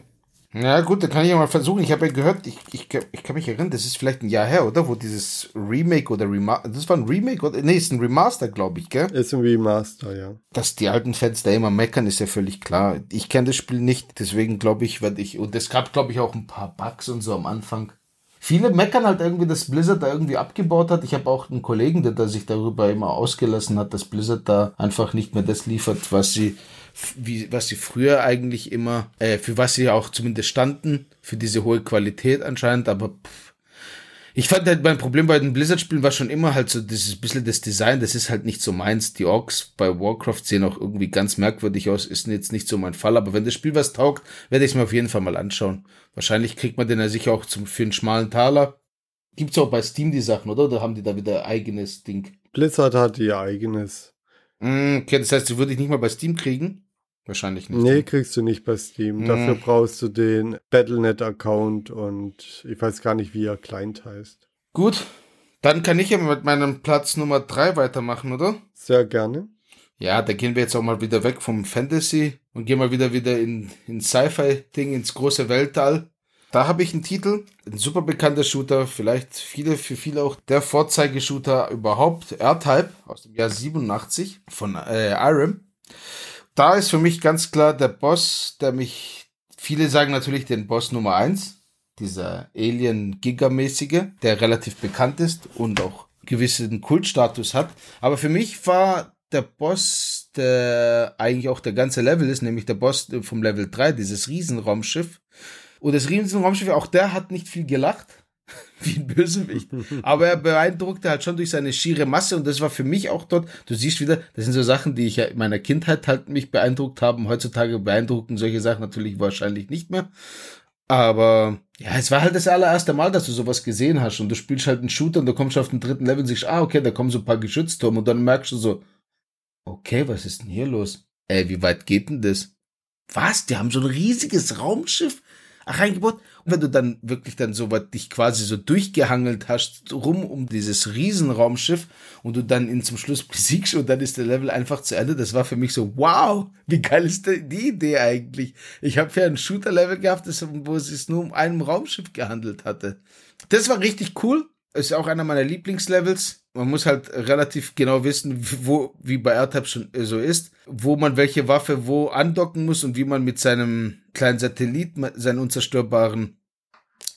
Ja gut, da kann ich ja mal versuchen. Ich habe ja gehört, ich, ich, ich kann mich erinnern, das ist vielleicht ein Jahr her, oder? Wo dieses Remake oder Remaster, das war ein Remake oder, nee, ist ein Remaster, glaube ich, gell? Ist ein Remaster, ja. Dass die alten Fans da immer meckern, ist ja völlig klar. Ich kenne das Spiel nicht, deswegen glaube ich, werde ich, und es gab, glaube ich, auch ein paar Bugs und so am Anfang. Viele meckern halt irgendwie, dass Blizzard da irgendwie abgebaut hat. Ich habe auch einen Kollegen, der da sich darüber immer ausgelassen hat, dass Blizzard da einfach nicht mehr das liefert, was sie wie, was sie früher eigentlich immer, äh, für was sie auch zumindest standen, für diese hohe Qualität anscheinend, aber pff, ich fand halt, mein Problem bei den Blizzard-Spielen war schon immer halt so dieses bisschen das Design, das ist halt nicht so meins. Die Orks bei Warcraft sehen auch irgendwie ganz merkwürdig aus, ist jetzt nicht so mein Fall, aber wenn das Spiel was taugt, werde ich es mir auf jeden Fall mal anschauen. Wahrscheinlich kriegt man den ja sicher auch zum, für einen schmalen Taler. Gibt's auch bei Steam die Sachen, oder? Oder haben die da wieder eigenes Ding? Blizzard hat ihr eigenes. Mm, okay, das heißt, die würde ich nicht mal bei Steam kriegen? Wahrscheinlich nicht. Nee, kriegst du nicht bei Steam. Hm. Dafür brauchst du den Battlenet-Account und ich weiß gar nicht, wie er Client heißt. Gut, dann kann ich ja mit meinem Platz Nummer 3 weitermachen, oder? Sehr gerne. Ja, da gehen wir jetzt auch mal wieder weg vom Fantasy und gehen mal wieder wieder in, in Sci-Fi-Ding, ins große Weltall. Da habe ich einen Titel, ein super bekannter Shooter, vielleicht viele, für viele auch der Vorzeigeshooter überhaupt, R-Type aus dem Jahr 87 von äh, Irem da ist für mich ganz klar der Boss, der mich, viele sagen natürlich den Boss Nummer eins, dieser Alien-Gigamäßige, der relativ bekannt ist und auch gewissen Kultstatus hat. Aber für mich war der Boss, der eigentlich auch der ganze Level ist, nämlich der Boss vom Level 3, dieses Riesenraumschiff. Und das Riesenraumschiff, auch der hat nicht viel gelacht wie ein Bösewicht. Aber er beeindruckte halt schon durch seine schiere Masse und das war für mich auch dort, du siehst wieder, das sind so Sachen, die ich ja in meiner Kindheit halt mich beeindruckt haben. Heutzutage beeindrucken solche Sachen natürlich wahrscheinlich nicht mehr. Aber ja, es war halt das allererste Mal, dass du sowas gesehen hast und du spielst halt einen Shooter und du kommst auf den dritten Level und siehst, ah, okay, da kommen so ein paar Geschütztürme und dann merkst du so, okay, was ist denn hier los? Ey, wie weit geht denn das? Was? Die haben so ein riesiges Raumschiff reingebaut? Und wenn du dann wirklich dann so weit dich quasi so durchgehangelt hast, rum um dieses Riesenraumschiff und du dann ihn zum Schluss besiegst und dann ist der Level einfach zu Ende, das war für mich so, wow, wie geil ist die Idee eigentlich? Ich habe ja ein Shooter-Level gehabt, wo es sich nur um einem Raumschiff gehandelt hatte. Das war richtig cool. Ist auch einer meiner Lieblingslevels. Man muss halt relativ genau wissen, wo, wie bei R-Type schon so ist, wo man welche Waffe wo andocken muss und wie man mit seinem kleinen Satellit, seinen unzerstörbaren,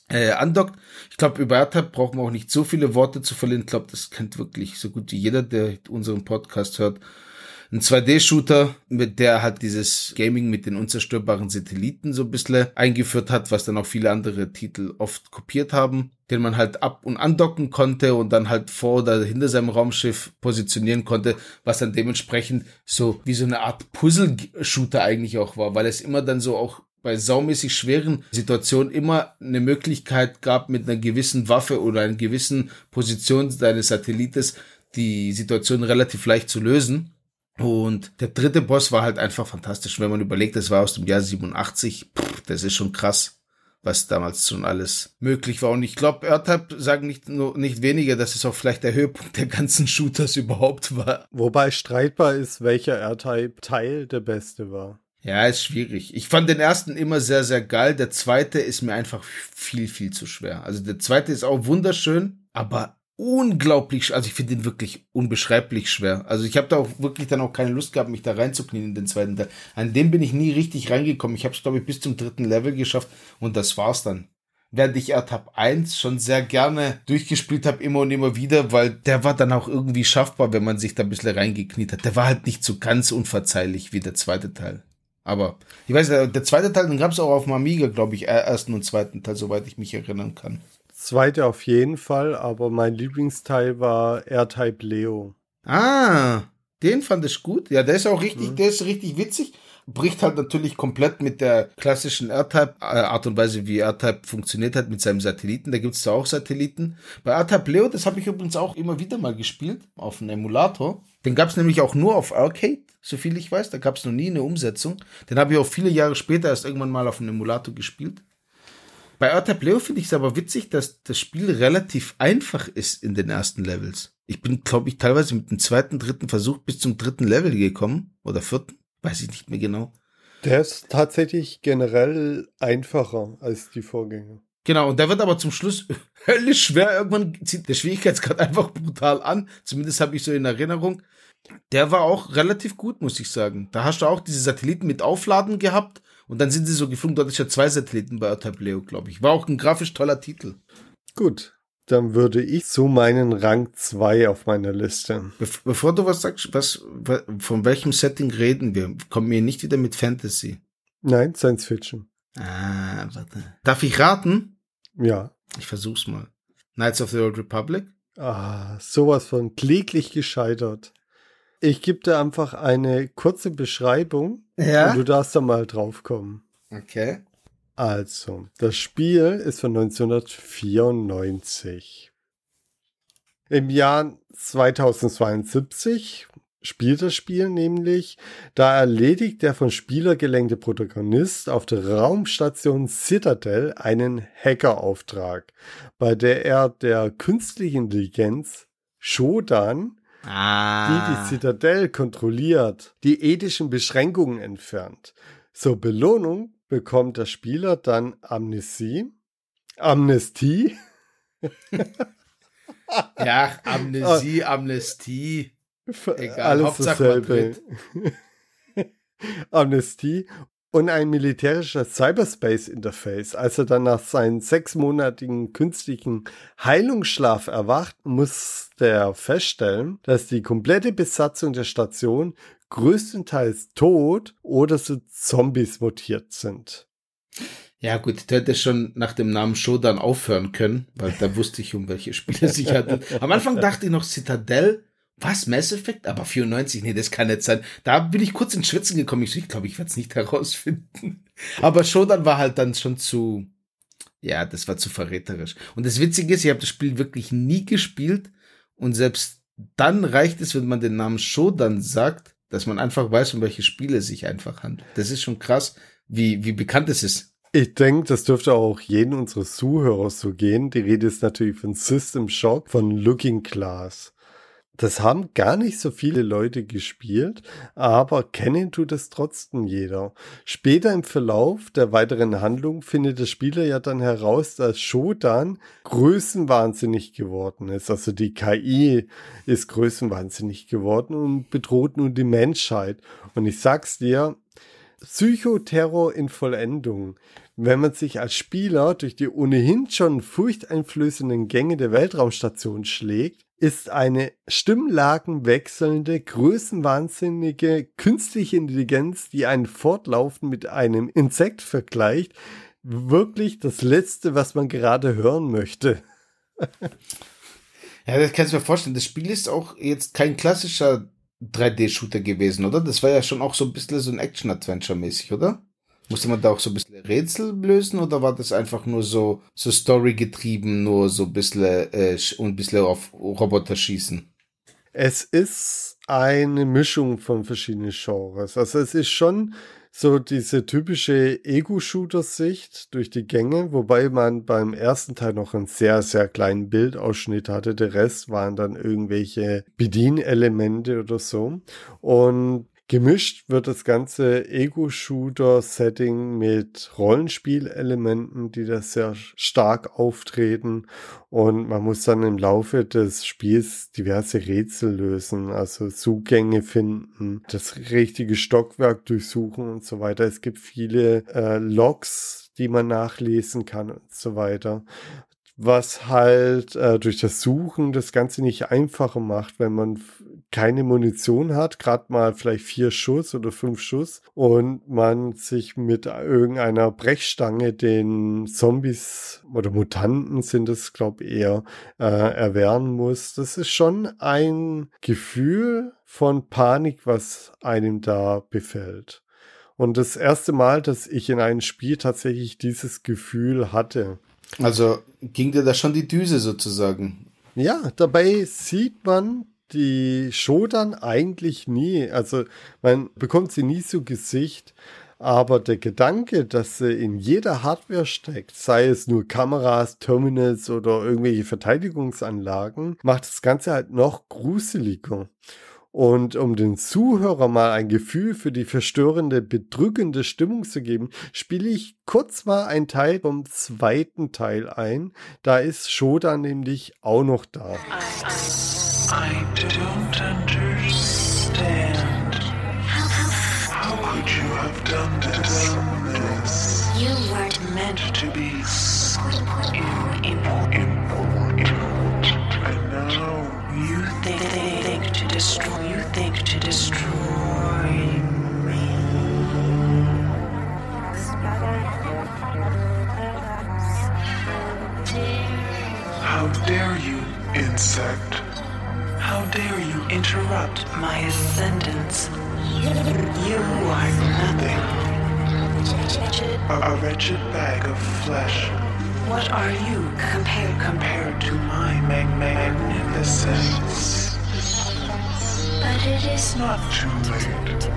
äh, andockt. Ich glaube, über R-Type brauchen wir auch nicht so viele Worte zu verlieren. Ich glaube, das kennt wirklich so gut wie jeder, der unseren Podcast hört ein 2D-Shooter, mit der halt dieses Gaming mit den unzerstörbaren Satelliten so ein bisschen eingeführt hat, was dann auch viele andere Titel oft kopiert haben, den man halt ab und andocken konnte und dann halt vor oder hinter seinem Raumschiff positionieren konnte, was dann dementsprechend so wie so eine Art Puzzle-Shooter eigentlich auch war, weil es immer dann so auch bei saumäßig schweren Situationen immer eine Möglichkeit gab, mit einer gewissen Waffe oder einer gewissen Position deines Satellites die Situation relativ leicht zu lösen. Und der dritte Boss war halt einfach fantastisch. Wenn man überlegt, das war aus dem Jahr 87, pff, das ist schon krass, was damals schon alles möglich war. Und ich glaube, R-Type sagen nicht nur nicht weniger, dass es auch vielleicht der Höhepunkt der ganzen Shooters überhaupt war. Wobei streitbar ist, welcher R-Type-Teil der beste war. Ja, ist schwierig. Ich fand den ersten immer sehr, sehr geil. Der zweite ist mir einfach viel, viel zu schwer. Also der zweite ist auch wunderschön, aber unglaublich, also ich finde ihn wirklich unbeschreiblich schwer. Also ich habe da auch wirklich dann auch keine Lust gehabt, mich da reinzuknien in den zweiten Teil. An dem bin ich nie richtig reingekommen. Ich habe es, glaube ich, bis zum dritten Level geschafft und das war's dann. Während ich Ertab 1 schon sehr gerne durchgespielt habe, immer und immer wieder, weil der war dann auch irgendwie schaffbar, wenn man sich da ein bisschen reingekniet hat. Der war halt nicht so ganz unverzeihlich wie der zweite Teil. Aber ich weiß, der zweite Teil, den gab es auch auf dem Amiga, glaube ich, ersten und zweiten Teil, soweit ich mich erinnern kann. Zweite auf jeden Fall, aber mein Lieblingsteil war R-Type Leo. Ah, den fand ich gut. Ja, der ist auch richtig, mhm. der ist richtig witzig. Bricht halt natürlich komplett mit der klassischen R-Type, äh, Art und Weise, wie R-Type funktioniert hat mit seinem Satelliten. Da gibt's da auch Satelliten. Bei R-Type Leo, das habe ich übrigens auch immer wieder mal gespielt, auf einem Emulator. Den gab's nämlich auch nur auf Arcade, so viel ich weiß. Da gab's noch nie eine Umsetzung. Den habe ich auch viele Jahre später erst irgendwann mal auf einem Emulator gespielt. Bei Earthtype Leo finde ich es aber witzig, dass das Spiel relativ einfach ist in den ersten Levels. Ich bin, glaube ich, teilweise mit dem zweiten, dritten Versuch bis zum dritten Level gekommen. Oder vierten. Weiß ich nicht mehr genau. Der ist tatsächlich generell einfacher als die Vorgänger. Genau, und der wird aber zum Schluss höllisch schwer. Irgendwann zieht der Schwierigkeitsgrad einfach brutal an. Zumindest habe ich so in Erinnerung. Der war auch relativ gut, muss ich sagen. Da hast du auch diese Satelliten mit Aufladen gehabt und dann sind sie so geflogen. Dort ist ja zwei Satelliten bei Leo, glaube ich. War auch ein grafisch toller Titel. Gut, dann würde ich so meinen Rang 2 auf meiner Liste. Be bevor du was sagst, was, von welchem Setting reden wir? Kommen wir nicht wieder mit Fantasy? Nein, Science Fiction. Ah, warte. Darf ich raten? Ja. Ich versuch's mal. Knights of the Old Republic? Ah, sowas von kläglich gescheitert. Ich gebe dir einfach eine kurze Beschreibung ja? und du darfst da mal drauf kommen. Okay. Also, das Spiel ist von 1994. Im Jahr 2072 spielt das Spiel nämlich, da erledigt der von Spieler gelenkte Protagonist auf der Raumstation Citadel einen Hackerauftrag, bei der er der künstlichen Intelligenz Shodan, ah. die die Citadel kontrolliert, die ethischen Beschränkungen entfernt. Zur Belohnung bekommt der Spieler dann Amnesie, Amnestie. ja, Amnesie, Amnestie. Egal, alles Hauptsache dasselbe. Amnestie und ein militärisches Cyberspace-Interface. Als er dann nach seinem sechsmonatigen künstlichen Heilungsschlaf erwacht, muss der feststellen, dass die komplette Besatzung der Station größtenteils tot oder zu Zombies mutiert sind. Ja, gut, der hätte schon nach dem Namen Shodan aufhören können, weil da wusste ich, um welche Spiele sich handelt. Am Anfang dachte ich noch Citadel was, Mass Effect? Aber 94? Nee, das kann nicht sein. Da bin ich kurz ins Schwitzen gekommen. Ich, glaube, ich werde es nicht herausfinden. Aber Shodan war halt dann schon zu, ja, das war zu verräterisch. Und das Witzige ist, ich habe das Spiel wirklich nie gespielt. Und selbst dann reicht es, wenn man den Namen Shodan sagt, dass man einfach weiß, um welche Spiele es sich einfach handelt. Das ist schon krass, wie, wie bekannt es ist. Ich denke, das dürfte auch jeden unserer Zuhörer so gehen. Die Rede ist natürlich von System Shock, von Looking Glass. Das haben gar nicht so viele Leute gespielt, aber kennen tut es trotzdem jeder. Später im Verlauf der weiteren Handlung findet der Spieler ja dann heraus, dass Shodan größenwahnsinnig geworden ist. Also die KI ist größenwahnsinnig geworden und bedroht nun die Menschheit. Und ich sag's dir, Psychoterror in Vollendung. Wenn man sich als Spieler durch die ohnehin schon furchteinflößenden Gänge der Weltraumstation schlägt, ist eine stimmlagenwechselnde, größenwahnsinnige künstliche Intelligenz, die einen fortlaufend mit einem Insekt vergleicht, wirklich das Letzte, was man gerade hören möchte. ja, das kannst du mir vorstellen. Das Spiel ist auch jetzt kein klassischer 3D-Shooter gewesen, oder? Das war ja schon auch so ein bisschen so ein Action-Adventure-mäßig, oder? Musste man da auch so ein bisschen Rätsel lösen oder war das einfach nur so, so Story getrieben, nur so ein bisschen äh, und ein bisschen auf Roboter schießen? Es ist eine Mischung von verschiedenen Genres. Also es ist schon so diese typische Ego-Shooter-Sicht durch die Gänge, wobei man beim ersten Teil noch einen sehr, sehr kleinen Bildausschnitt hatte. Der Rest waren dann irgendwelche Bedienelemente oder so. Und Gemischt wird das ganze Ego-Shooter-Setting mit Rollenspielelementen, die da sehr stark auftreten. Und man muss dann im Laufe des Spiels diverse Rätsel lösen, also Zugänge finden, das richtige Stockwerk durchsuchen und so weiter. Es gibt viele äh, Logs, die man nachlesen kann und so weiter was halt äh, durch das Suchen das Ganze nicht einfacher macht, wenn man keine Munition hat, gerade mal vielleicht vier Schuss oder fünf Schuss und man sich mit irgendeiner Brechstange den Zombies oder Mutanten sind es, glaube ich, eher äh, erwehren muss. Das ist schon ein Gefühl von Panik, was einem da befällt. Und das erste Mal, dass ich in einem Spiel tatsächlich dieses Gefühl hatte. Also ging dir da schon die Düse sozusagen? Ja, dabei sieht man die Shodan eigentlich nie. Also man bekommt sie nie zu Gesicht. Aber der Gedanke, dass sie in jeder Hardware steckt, sei es nur Kameras, Terminals oder irgendwelche Verteidigungsanlagen, macht das Ganze halt noch gruseliger. Und um den Zuhörer mal ein Gefühl für die verstörende, bedrückende Stimmung zu geben, spiele ich kurz mal einen Teil vom zweiten Teil ein. Da ist Shoda nämlich auch noch da. I don't understand. How How could you have done this? You weren't meant to be important. And now you think to destroy think to destroy me. How dare you, insect? How dare you interrupt my ascendance? You are nothing. A, a wretched bag of flesh. What are you compared compared to my mag magnificence? But it is not too late.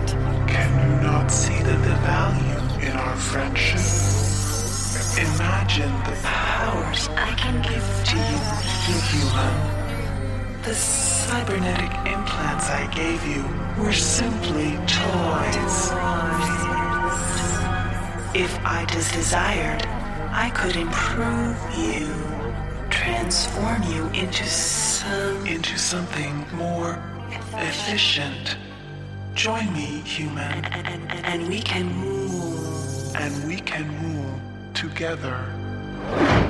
Can you not see the, the value in our friendship? Imagine the powers I can give to you, you human. The cybernetic implants I gave you were simply toys. If I just desired, I could improve you, transform you into some into something more efficient. Join me, human, and, and, and we can rule. And we can rule together.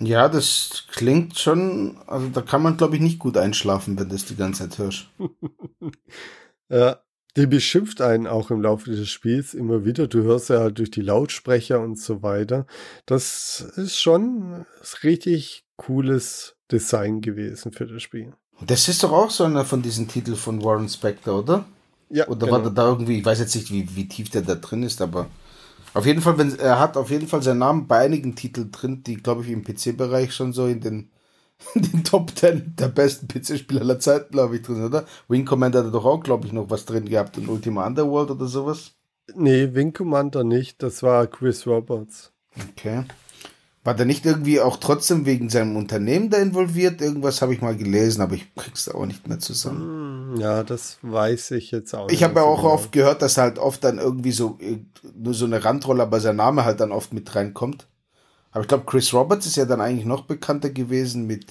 Ja, das klingt schon, also da kann man, glaube ich, nicht gut einschlafen, wenn du das die ganze Zeit hörst. ja, die beschimpft einen auch im Laufe des Spiels immer wieder. Du hörst ja halt durch die Lautsprecher und so weiter. Das ist schon ein richtig cooles Design gewesen für das Spiel. Das ist doch auch so einer von diesen Titeln von Warren Spector, oder? Ja. Oder genau. war der da irgendwie, ich weiß jetzt nicht, wie, wie tief der da drin ist, aber auf jeden Fall, wenn, er hat auf jeden Fall seinen Namen bei einigen Titeln drin, die, glaube ich, im PC-Bereich schon so in den, in den Top 10 der besten PC-Spiele aller Zeiten, glaube ich, drin, oder? Wing Commander hat doch auch, glaube ich, noch was drin gehabt in Ultima Underworld oder sowas. Nee, Wing Commander nicht, das war Chris Roberts. Okay. War der nicht irgendwie auch trotzdem wegen seinem Unternehmen da involviert? Irgendwas habe ich mal gelesen, aber ich krieg's da auch nicht mehr zusammen. Hm, ja, das weiß ich jetzt auch. Ich habe ja auch genau. oft gehört, dass halt oft dann irgendwie so nur so eine Randrolle, aber sein Name halt dann oft mit reinkommt. Aber ich glaube, Chris Roberts ist ja dann eigentlich noch bekannter gewesen mit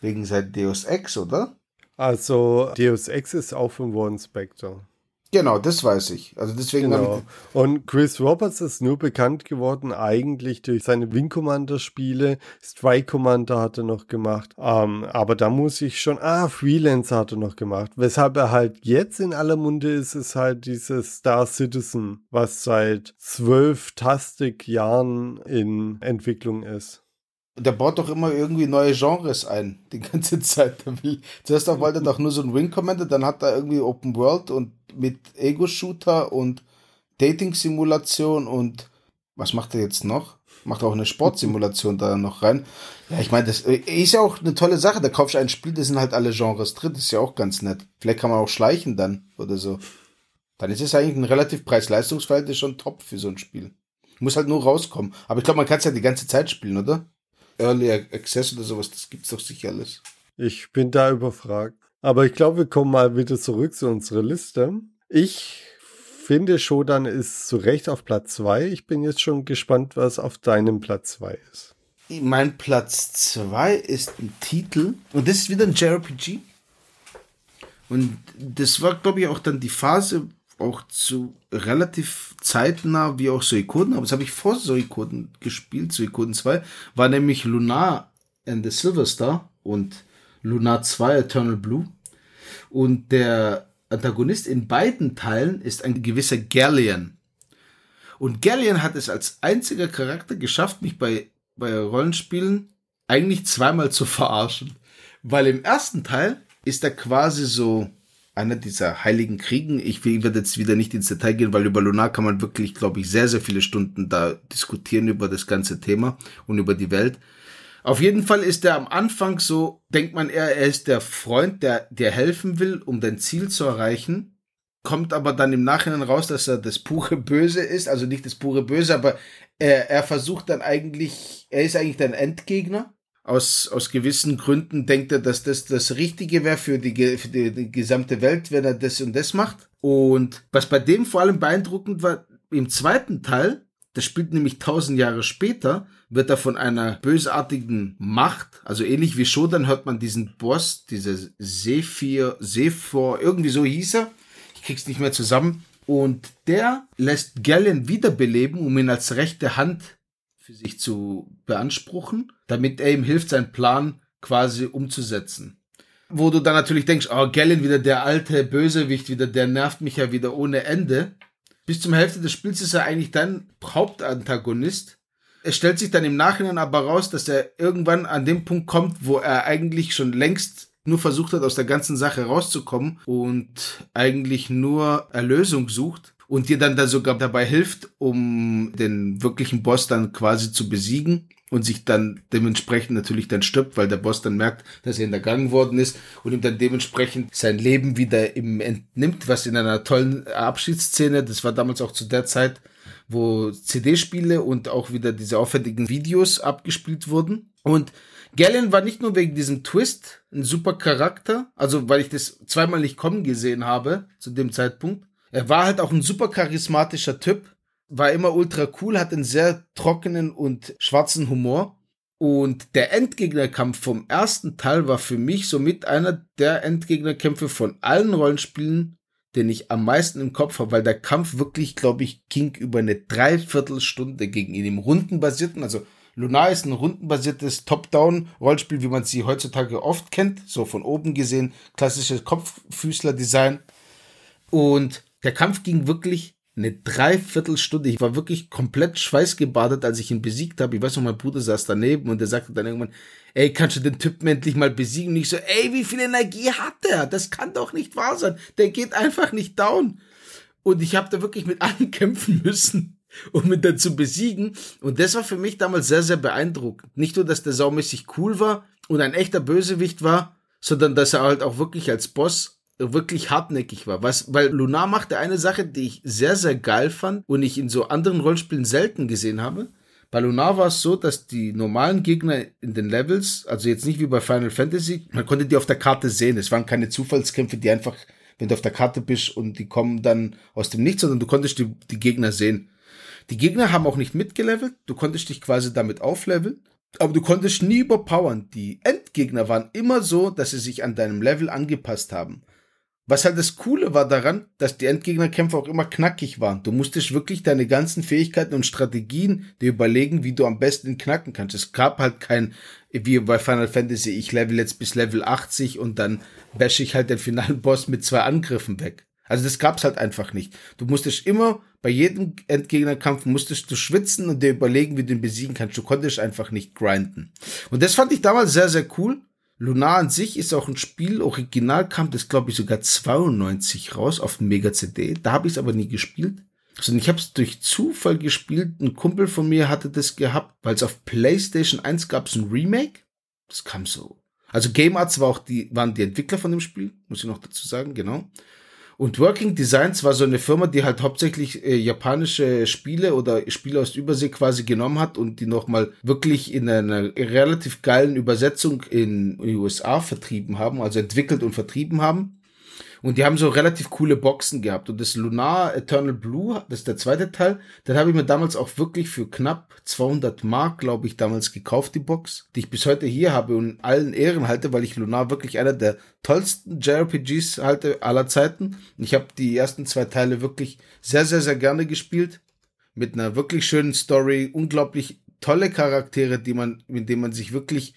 wegen sein Deus Ex, oder? Also Deus Ex ist auch von Warren Spector. Genau, das weiß ich. Also deswegen genau. Und Chris Roberts ist nur bekannt geworden eigentlich durch seine Wing Commander Spiele. Strike Commander hat er noch gemacht. Ähm, aber da muss ich schon, ah, Freelancer hat er noch gemacht. Weshalb er halt jetzt in aller Munde ist, ist halt dieses Star Citizen, was seit zwölf Tastic Jahren in Entwicklung ist der baut doch immer irgendwie neue Genres ein, die ganze Zeit. Zuerst auch wollte er doch nur so ein Wing Commander, dann hat er irgendwie Open World und mit Ego-Shooter und Dating-Simulation und was macht er jetzt noch? Macht auch eine Sportsimulation da noch rein. Ja, ich meine, das äh, ist ja auch eine tolle Sache. Da kaufst du ein Spiel, da sind halt alle Genres drin. Das ist ja auch ganz nett. Vielleicht kann man auch schleichen dann oder so. Dann ist es eigentlich ein relativ Preis-Leistungsverhältnis schon top für so ein Spiel. Muss halt nur rauskommen. Aber ich glaube, man kann es ja die ganze Zeit spielen, oder? Early Access oder sowas, das gibt's doch sicher alles. Ich bin da überfragt. Aber ich glaube, wir kommen mal wieder zurück zu unserer Liste. Ich finde, Shodan ist zu Recht auf Platz 2. Ich bin jetzt schon gespannt, was auf deinem Platz 2 ist. Mein Platz 2 ist ein Titel und das ist wieder ein JRPG. Und das war, glaube ich, auch dann die Phase, auch zu relativ zeitnah wie auch Suikoden, aber das habe ich vor Suikoden gespielt, Suikoden 2, war nämlich Lunar and the Silver Star und Lunar 2 Eternal Blue. Und der Antagonist in beiden Teilen ist ein gewisser Galleon. Und Galleon hat es als einziger Charakter geschafft, mich bei, bei Rollenspielen eigentlich zweimal zu verarschen. Weil im ersten Teil ist er quasi so einer dieser heiligen Kriegen. Ich werde jetzt wieder nicht ins Detail gehen, weil über Lunar kann man wirklich, glaube ich, sehr, sehr viele Stunden da diskutieren über das ganze Thema und über die Welt. Auf jeden Fall ist er am Anfang so, denkt man eher, er ist der Freund, der dir helfen will, um dein Ziel zu erreichen. Kommt aber dann im Nachhinein raus, dass er das pure Böse ist, also nicht das pure Böse, aber er, er versucht dann eigentlich, er ist eigentlich dein Endgegner aus, aus gewissen Gründen denkt er, dass das das Richtige wäre für, die, für die, gesamte Welt, wenn er das und das macht. Und was bei dem vor allem beeindruckend war, im zweiten Teil, das spielt nämlich tausend Jahre später, wird er von einer bösartigen Macht, also ähnlich wie Shodan hört man diesen Boss, diese Sephir, Sephor, irgendwie so hieß er. Ich krieg's nicht mehr zusammen. Und der lässt Galen wiederbeleben, um ihn als rechte Hand für sich zu beanspruchen, damit er ihm hilft, seinen Plan quasi umzusetzen. Wo du dann natürlich denkst, oh, Galen wieder der alte Bösewicht, wieder, der nervt mich ja wieder ohne Ende. Bis zum Hälfte des Spiels ist er eigentlich dein Hauptantagonist. Es stellt sich dann im Nachhinein aber raus, dass er irgendwann an dem Punkt kommt, wo er eigentlich schon längst nur versucht hat, aus der ganzen Sache rauszukommen und eigentlich nur Erlösung sucht und dir dann da sogar dabei hilft, um den wirklichen Boss dann quasi zu besiegen und sich dann dementsprechend natürlich dann stirbt, weil der Boss dann merkt, dass er hintergangen worden ist und ihm dann dementsprechend sein Leben wieder ihm entnimmt, was in einer tollen Abschiedsszene, das war damals auch zu der Zeit, wo CD-Spiele und auch wieder diese aufwendigen Videos abgespielt wurden. Und Galen war nicht nur wegen diesem Twist ein super Charakter, also weil ich das zweimal nicht kommen gesehen habe zu dem Zeitpunkt, er war halt auch ein super charismatischer Typ, war immer ultra cool, hat einen sehr trockenen und schwarzen Humor. Und der Endgegnerkampf vom ersten Teil war für mich somit einer der Endgegnerkämpfe von allen Rollenspielen, den ich am meisten im Kopf habe, weil der Kampf wirklich, glaube ich, ging über eine Dreiviertelstunde gegen ihn im rundenbasierten, also Lunar ist ein rundenbasiertes Top-Down-Rollenspiel, wie man sie heutzutage oft kennt, so von oben gesehen, klassisches Kopffüßler-Design. Und der Kampf ging wirklich eine Dreiviertelstunde. Ich war wirklich komplett schweißgebadet, als ich ihn besiegt habe. Ich weiß noch, mein Bruder saß daneben und der sagte dann irgendwann, ey, kannst du den Typen endlich mal besiegen? Und ich so, ey, wie viel Energie hat der? Das kann doch nicht wahr sein. Der geht einfach nicht down. Und ich habe da wirklich mit allen kämpfen müssen, um ihn dann zu besiegen. Und das war für mich damals sehr, sehr beeindruckend. Nicht nur, dass der saumäßig cool war und ein echter Bösewicht war, sondern dass er halt auch wirklich als Boss wirklich hartnäckig war. Was, weil Lunar machte eine Sache, die ich sehr, sehr geil fand und ich in so anderen Rollenspielen selten gesehen habe. Bei Lunar war es so, dass die normalen Gegner in den Levels, also jetzt nicht wie bei Final Fantasy, man konnte die auf der Karte sehen. Es waren keine Zufallskämpfe, die einfach, wenn du auf der Karte bist und die kommen dann aus dem Nichts, sondern du konntest die, die Gegner sehen. Die Gegner haben auch nicht mitgelevelt, du konntest dich quasi damit aufleveln, aber du konntest nie überpowern. Die Endgegner waren immer so, dass sie sich an deinem Level angepasst haben. Was halt das Coole war daran, dass die Endgegnerkämpfe auch immer knackig waren. Du musstest wirklich deine ganzen Fähigkeiten und Strategien dir überlegen, wie du am besten knacken kannst. Es gab halt kein, wie bei Final Fantasy, ich level jetzt bis Level 80 und dann bashe ich halt den finalen Boss mit zwei Angriffen weg. Also das gab's halt einfach nicht. Du musstest immer, bei jedem Endgegnerkampf musstest du schwitzen und dir überlegen, wie du ihn besiegen kannst. Du konntest einfach nicht grinden. Und das fand ich damals sehr, sehr cool. Lunar an sich ist auch ein Spiel, original kam das glaube ich sogar 92 raus auf Mega CD. Da habe ich es aber nie gespielt. Sondern ich habe es durch Zufall gespielt. Ein Kumpel von mir hatte das gehabt, weil es auf PlayStation 1 gab es ein Remake. Das kam so. Also Game Arts war auch die, waren die Entwickler von dem Spiel, muss ich noch dazu sagen, genau. Und Working Designs war so eine Firma, die halt hauptsächlich äh, japanische Spiele oder Spiele aus Übersee quasi genommen hat und die nochmal wirklich in einer relativ geilen Übersetzung in den USA vertrieben haben, also entwickelt und vertrieben haben. Und die haben so relativ coole Boxen gehabt. Und das Lunar Eternal Blue, das ist der zweite Teil, den habe ich mir damals auch wirklich für knapp 200 Mark, glaube ich, damals gekauft, die Box, die ich bis heute hier habe und allen Ehren halte, weil ich Lunar wirklich einer der tollsten JRPGs halte aller Zeiten. Ich habe die ersten zwei Teile wirklich sehr, sehr, sehr gerne gespielt. Mit einer wirklich schönen Story, unglaublich tolle Charaktere, die man, mit denen man sich wirklich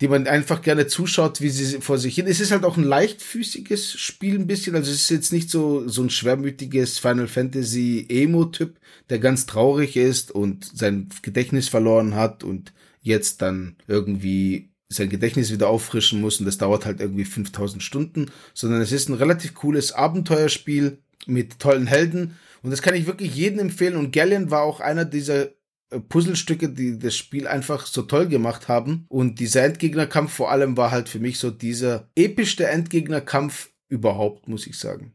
die man einfach gerne zuschaut, wie sie vor sich hin. Es ist halt auch ein leichtfüßiges Spiel ein bisschen, also es ist jetzt nicht so, so ein schwermütiges Final Fantasy Emo-Typ, der ganz traurig ist und sein Gedächtnis verloren hat und jetzt dann irgendwie sein Gedächtnis wieder auffrischen muss und das dauert halt irgendwie 5000 Stunden, sondern es ist ein relativ cooles Abenteuerspiel mit tollen Helden. Und das kann ich wirklich jedem empfehlen. Und Galleon war auch einer dieser Puzzlestücke, die das Spiel einfach so toll gemacht haben. Und dieser Endgegnerkampf vor allem war halt für mich so dieser epischste Endgegnerkampf überhaupt, muss ich sagen.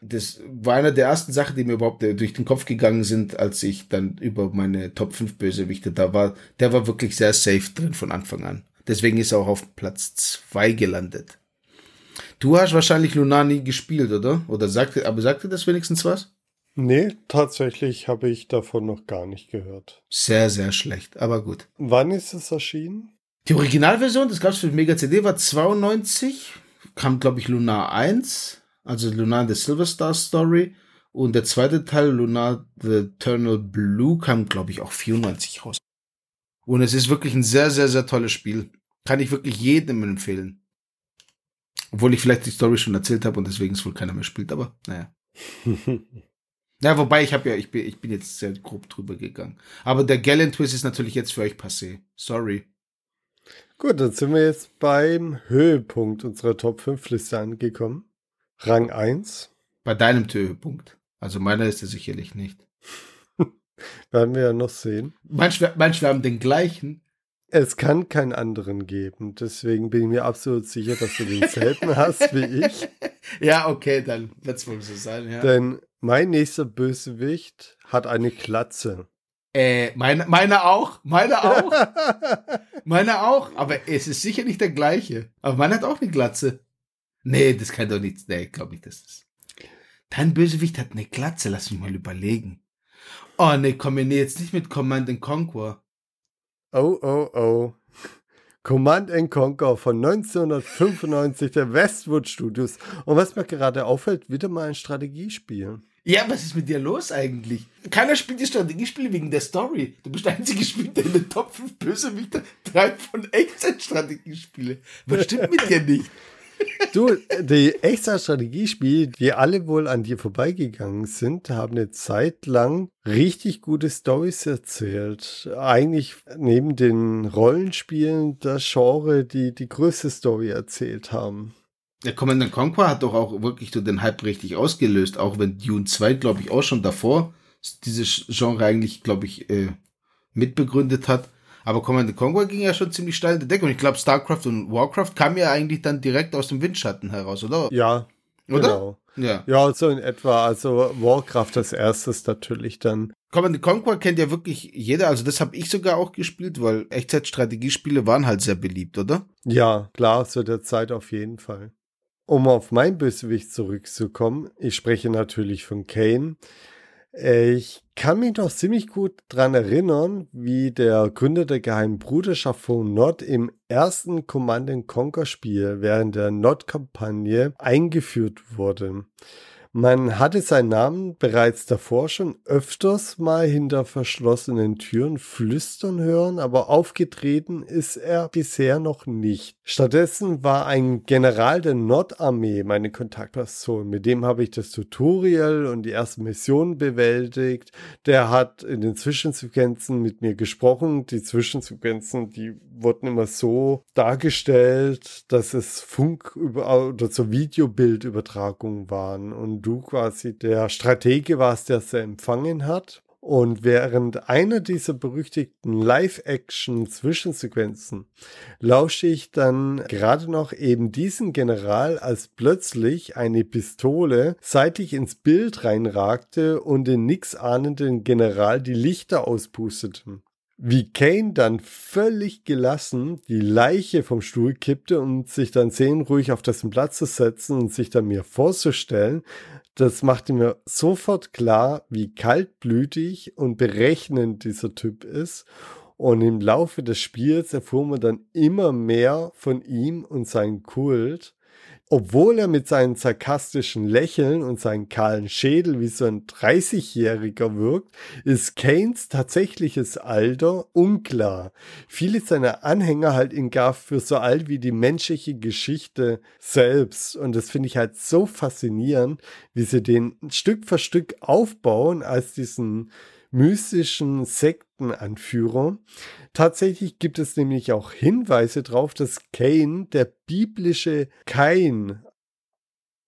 Das war einer der ersten Sachen, die mir überhaupt äh, durch den Kopf gegangen sind, als ich dann über meine Top 5 Bösewichte da war. Der war wirklich sehr safe drin von Anfang an. Deswegen ist er auch auf Platz 2 gelandet. Du hast wahrscheinlich Lunar nie gespielt, oder? Oder sagte, aber sagte das wenigstens was? Nee, tatsächlich habe ich davon noch gar nicht gehört. Sehr, sehr schlecht, aber gut. Wann ist es erschienen? Die Originalversion, das gab es für Mega CD, war 92. Kam, glaube ich, Lunar 1, also Lunar The Silver Star Story. Und der zweite Teil, Lunar The Eternal Blue, kam, glaube ich, auch 94 raus. Und es ist wirklich ein sehr, sehr, sehr tolles Spiel. Kann ich wirklich jedem empfehlen. Obwohl ich vielleicht die Story schon erzählt habe und deswegen es wohl keiner mehr spielt, aber naja. ja, wobei ich habe ja, ich bin, ich bin jetzt sehr grob drüber gegangen. Aber der Gallen Twist ist natürlich jetzt für euch passé. Sorry. Gut, dann sind wir jetzt beim Höhepunkt unserer Top 5 Liste angekommen. Rang 1. Bei deinem Höhepunkt. Also meiner ist er sicherlich nicht. Werden wir ja noch sehen. Manche, manche haben den gleichen. Es kann keinen anderen geben. Deswegen bin ich mir absolut sicher, dass du denselben hast wie ich. Ja, okay, dann wird es wohl so sein, ja. Denn mein nächster Bösewicht hat eine Klatze. Äh, meine, meine auch, meine auch, meine auch, aber es ist sicher nicht der gleiche. Aber meine hat auch eine Glatze. Nee, das kann doch nicht, nee, ich glaube nicht, dass das. Dein Bösewicht hat eine Glatze, lass mich mal überlegen. Oh nee, komm mir nee, jetzt nicht mit Command and Conquer. Oh, oh, oh. Command and Conquer von 1995 der Westwood Studios. Und was mir gerade auffällt, wieder mal ein Strategiespiel. Ja, was ist mit dir los eigentlich? Keiner spielt die Strategiespiele wegen der Story. Du bist der einzige Spieler, der in den Top 5 Bösewichter treibt von Echtzeit-Strategiespiele. Was stimmt mit dir nicht? Du, die extra Strategiespiele, die alle wohl an dir vorbeigegangen sind, haben eine Zeit lang richtig gute Stories erzählt. Eigentlich neben den Rollenspielen das Genre, die die größte Story erzählt haben. Der Command Conquer hat doch auch wirklich so den Hype richtig ausgelöst, auch wenn Dune 2, glaube ich, auch schon davor dieses Genre eigentlich, glaube ich, äh, mitbegründet hat. Aber Command Conquer ging ja schon ziemlich steil in der Decke. Und ich glaube, StarCraft und Warcraft kamen ja eigentlich dann direkt aus dem Windschatten heraus, oder? Ja. Oder? Genau. Ja. Ja, so in etwa. Also Warcraft als erstes natürlich dann. Command Conquer kennt ja wirklich jeder. Also das habe ich sogar auch gespielt, weil Echtzeit-Strategiespiele waren halt sehr beliebt, oder? Ja, klar, zu der Zeit auf jeden Fall. Um auf mein Bösewicht zurückzukommen, ich spreche natürlich von Kane. Ich kann mich noch ziemlich gut dran erinnern, wie der Gründer der Geheimen Bruderschaft von Nord im ersten Command Conquer Spiel während der Nord-Kampagne eingeführt wurde. Man hatte seinen Namen bereits davor schon öfters mal hinter verschlossenen Türen flüstern hören, aber aufgetreten ist er bisher noch nicht. Stattdessen war ein General der Nordarmee meine Kontaktperson. Mit dem habe ich das Tutorial und die erste Mission bewältigt. Der hat in den Zwischensequenzen mit mir gesprochen. Die Zwischensequenzen, die wurden immer so dargestellt, dass es Funk oder zur Videobildübertragung waren und du quasi der Stratege warst, der sie empfangen hat. Und während einer dieser berüchtigten Live-Action-Zwischensequenzen lausche ich dann gerade noch eben diesen General, als plötzlich eine Pistole seitlich ins Bild reinragte und den nix ahnenden General die Lichter auspusteten wie Kane dann völlig gelassen die Leiche vom Stuhl kippte und sich dann seelenruhig auf dessen Platz zu setzen und sich dann mir vorzustellen, das machte mir sofort klar, wie kaltblütig und berechnend dieser Typ ist. Und im Laufe des Spiels erfuhr man dann immer mehr von ihm und seinem Kult. Obwohl er mit seinen sarkastischen Lächeln und seinem kahlen Schädel wie so ein 30-Jähriger wirkt, ist Keynes tatsächliches Alter unklar. Viele seiner Anhänger halten ihn gar für so alt wie die menschliche Geschichte selbst. Und das finde ich halt so faszinierend, wie sie den Stück für Stück aufbauen als diesen mystischen Sektenanführer. Tatsächlich gibt es nämlich auch Hinweise darauf, dass Cain der biblische Kain,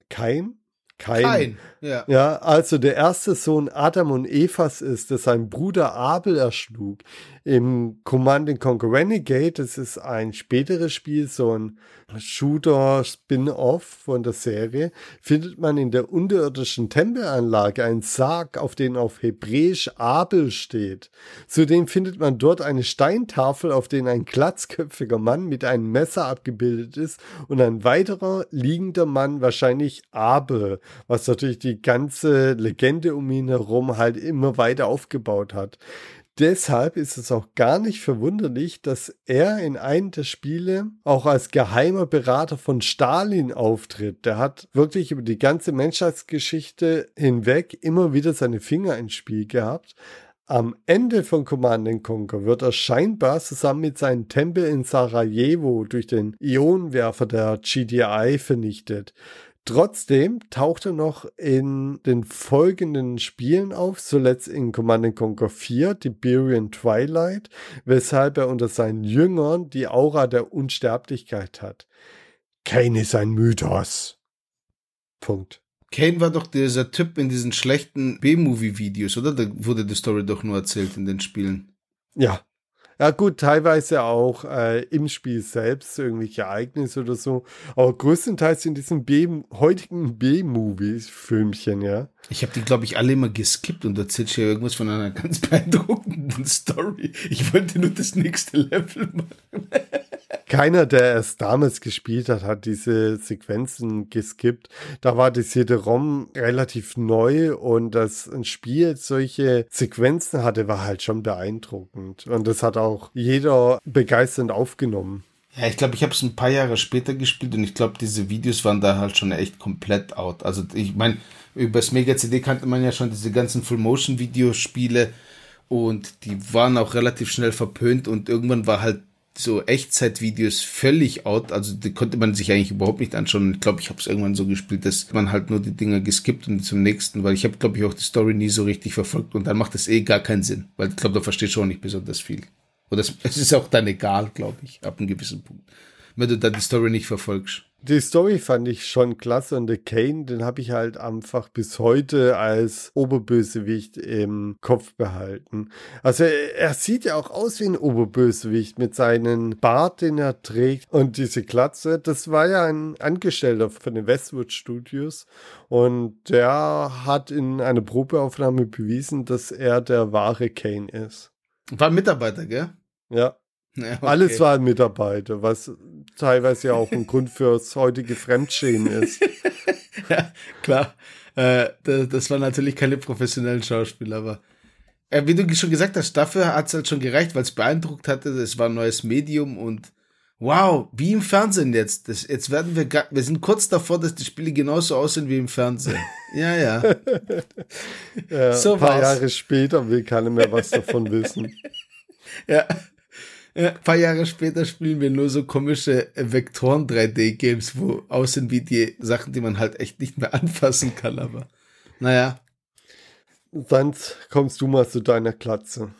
Kain? Kein. Kein. Ja. Ja, also der erste Sohn Adam und Evas ist, der sein Bruder Abel erschlug. Im Command Conquer Renegade, das ist ein späteres Spiel, so ein Shooter-Spin-Off von der Serie, findet man in der unterirdischen Tempelanlage einen Sarg, auf den auf Hebräisch Abel steht. Zudem findet man dort eine Steintafel, auf den ein glatzköpfiger Mann mit einem Messer abgebildet ist und ein weiterer liegender Mann, wahrscheinlich Abel, was natürlich die ganze Legende um ihn herum halt immer weiter aufgebaut hat. Deshalb ist es auch gar nicht verwunderlich, dass er in einem der Spiele auch als geheimer Berater von Stalin auftritt. Der hat wirklich über die ganze Menschheitsgeschichte hinweg immer wieder seine Finger ins Spiel gehabt. Am Ende von Command Conquer wird er scheinbar zusammen mit seinem Tempel in Sarajevo durch den Ionenwerfer der GDI vernichtet. Trotzdem taucht er noch in den folgenden Spielen auf, zuletzt in Command Conquer 4, Tiberian Twilight, weshalb er unter seinen Jüngern die Aura der Unsterblichkeit hat. Kane ist ein Mythos. Punkt. Kane war doch dieser Typ in diesen schlechten B-Movie-Videos, oder? Da wurde die Story doch nur erzählt in den Spielen. Ja. Ja gut, teilweise auch äh, im Spiel selbst irgendwelche Ereignisse oder so, aber größtenteils in diesen B heutigen B-Movies-Filmchen, ja. Ich habe die, glaube ich, alle immer geskippt und erzählt ja irgendwas von einer ganz beeindruckenden Story. Ich wollte nur das nächste Level machen. Keiner, der es damals gespielt hat, hat diese Sequenzen geskippt. Da war die CD-ROM relativ neu und dass ein Spiel solche Sequenzen hatte, war halt schon beeindruckend. Und das hat auch jeder begeisternd aufgenommen. Ja, ich glaube, ich habe es ein paar Jahre später gespielt und ich glaube, diese Videos waren da halt schon echt komplett out. Also ich meine, über das Mega CD kannte man ja schon diese ganzen Full-Motion-Videospiele und die waren auch relativ schnell verpönt und irgendwann war halt so Echtzeitvideos völlig out. Also die konnte man sich eigentlich überhaupt nicht anschauen. Ich glaube, ich habe es irgendwann so gespielt, dass man halt nur die Dinger geskippt und zum nächsten, weil ich habe, glaube ich, auch die Story nie so richtig verfolgt und dann macht das eh gar keinen Sinn, weil ich glaube, da verstehst du auch nicht besonders viel. Oder es, es ist auch dann egal, glaube ich, ab einem gewissen Punkt, wenn du dann die Story nicht verfolgst. Die Story fand ich schon klasse und der Kane, den habe ich halt einfach bis heute als Oberbösewicht im Kopf behalten. Also er, er, sieht ja auch aus wie ein Oberbösewicht mit seinem Bart, den er trägt und diese Glatze. Das war ja ein Angestellter von den Westwood Studios und der hat in einer Probeaufnahme bewiesen, dass er der wahre Kane ist. War Mitarbeiter, gell? Ja. Ja, okay. Alles waren Mitarbeiter, was teilweise ja auch ein Grund fürs heutige Fremdschämen ist. ja, klar. Äh, das, das waren natürlich keine professionellen Schauspieler, aber äh, wie du schon gesagt hast, dafür hat es halt schon gereicht, weil es beeindruckt hatte. Es war ein neues Medium und wow, wie im Fernsehen jetzt. Das, jetzt werden wir, wir sind kurz davor, dass die Spiele genauso aussehen wie im Fernsehen. Ja, ja. ja so ein paar war's. Jahre später will keiner mehr was davon wissen. ja. Ja, ein paar Jahre später spielen wir nur so komische Vektoren 3D-Games, wo aussehen wie die Sachen, die man halt echt nicht mehr anfassen kann, aber naja. Sonst kommst du mal zu deiner Glatze.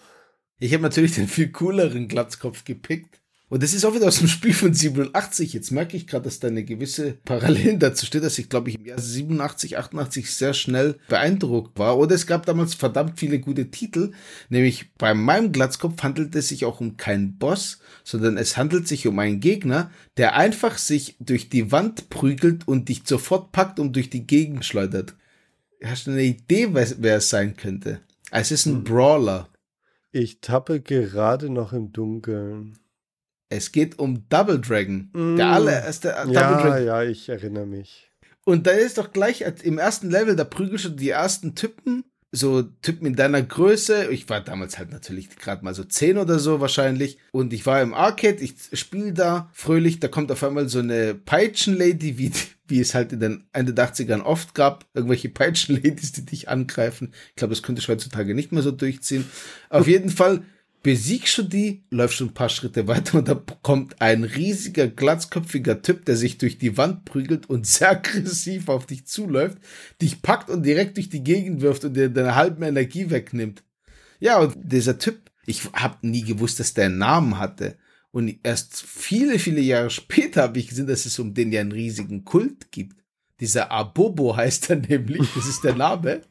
Ich habe natürlich den viel cooleren Glatzkopf gepickt. Und das ist auch wieder aus dem Spiel von 87. Jetzt merke ich gerade, dass da eine gewisse Parallelen dazu steht, dass ich, glaube ich, im Jahr 87, 88 sehr schnell beeindruckt war. Oder es gab damals verdammt viele gute Titel. Nämlich bei meinem Glatzkopf handelt es sich auch um keinen Boss, sondern es handelt sich um einen Gegner, der einfach sich durch die Wand prügelt und dich sofort packt und durch die Gegend schleudert. Hast du eine Idee, wer es sein könnte? Es ist ein hm. Brawler. Ich tappe gerade noch im Dunkeln. Es geht um Double Dragon. Mm. Der allererste Double ja, Dragon. Ja, ich erinnere mich. Und da ist doch gleich im ersten Level, da prügelst du die ersten Typen, so Typen in deiner Größe. Ich war damals halt natürlich gerade mal so 10 oder so wahrscheinlich. Und ich war im Arcade, ich spiele da fröhlich, da kommt auf einmal so eine Peitschenlady, wie, wie es halt in den Ende der 80ern oft gab. Irgendwelche Peitschenladies, die dich angreifen. Ich glaube, das könnte ich heutzutage nicht mehr so durchziehen. Auf jeden Fall besiegst du die, läufst du ein paar Schritte weiter und da kommt ein riesiger, glatzköpfiger Typ, der sich durch die Wand prügelt und sehr aggressiv auf dich zuläuft, dich packt und direkt durch die Gegend wirft und dir deine halben Energie wegnimmt. Ja, und dieser Typ, ich habe nie gewusst, dass der einen Namen hatte. Und erst viele, viele Jahre später habe ich gesehen, dass es um den ja einen riesigen Kult gibt. Dieser Abobo heißt er nämlich, das ist der Name.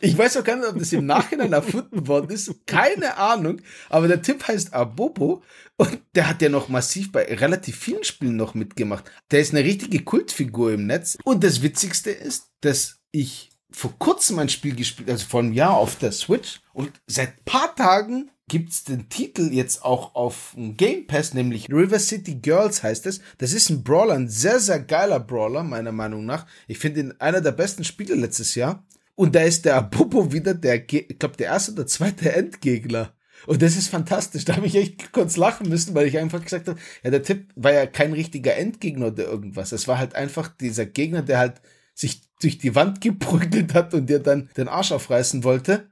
Ich weiß auch gar nicht, ob das im Nachhinein erfunden worden ist. Keine Ahnung. Aber der Typ heißt Abobo und der hat ja noch massiv bei relativ vielen Spielen noch mitgemacht. Der ist eine richtige Kultfigur im Netz. Und das Witzigste ist, dass ich vor kurzem ein Spiel gespielt, also vor einem Jahr auf der Switch und seit paar Tagen gibt's den Titel jetzt auch auf Game Pass, nämlich River City Girls heißt es. Das ist ein Brawler, ein sehr, sehr geiler Brawler, meiner Meinung nach. Ich finde ihn einer der besten Spiele letztes Jahr. Und da ist der Apopo wieder der, ich glaube, der erste oder zweite Endgegner. Und das ist fantastisch. Da habe ich echt kurz lachen müssen, weil ich einfach gesagt habe, ja, der Tipp war ja kein richtiger Endgegner oder irgendwas. Es war halt einfach dieser Gegner, der halt sich durch die Wand geprügelt hat und dir dann den Arsch aufreißen wollte.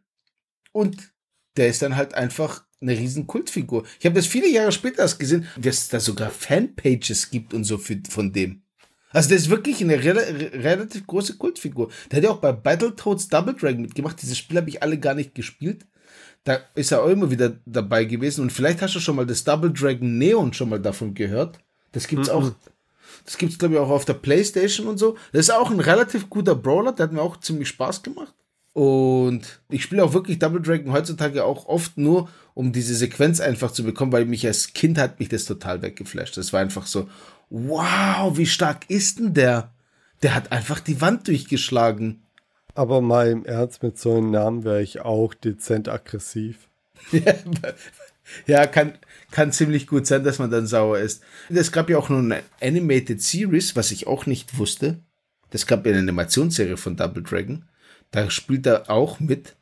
Und der ist dann halt einfach eine riesen Kultfigur. Ich habe das viele Jahre später erst gesehen, dass es da sogar Fanpages gibt und so für, von dem. Also der ist wirklich eine re relativ große Kultfigur. Der hat ja auch bei Battletoads Double Dragon mitgemacht. Dieses Spiel habe ich alle gar nicht gespielt. Da ist er auch immer wieder dabei gewesen. Und vielleicht hast du schon mal das Double Dragon Neon schon mal davon gehört. Das gibt's mhm. auch. Das gibt's glaube ich auch auf der Playstation und so. Das ist auch ein relativ guter Brawler. Der hat mir auch ziemlich Spaß gemacht. Und ich spiele auch wirklich Double Dragon heutzutage auch oft nur, um diese Sequenz einfach zu bekommen, weil mich als Kind hat mich das total weggeflasht. Das war einfach so, wow, wie stark ist denn der? Der hat einfach die Wand durchgeschlagen. Aber mal im Ernst, mit so einem Namen wäre ich auch dezent aggressiv. ja, kann, kann ziemlich gut sein, dass man dann sauer ist. Es gab ja auch noch eine Animated Series, was ich auch nicht wusste. Das gab ja eine Animationsserie von Double Dragon. Da spielt er auch mit.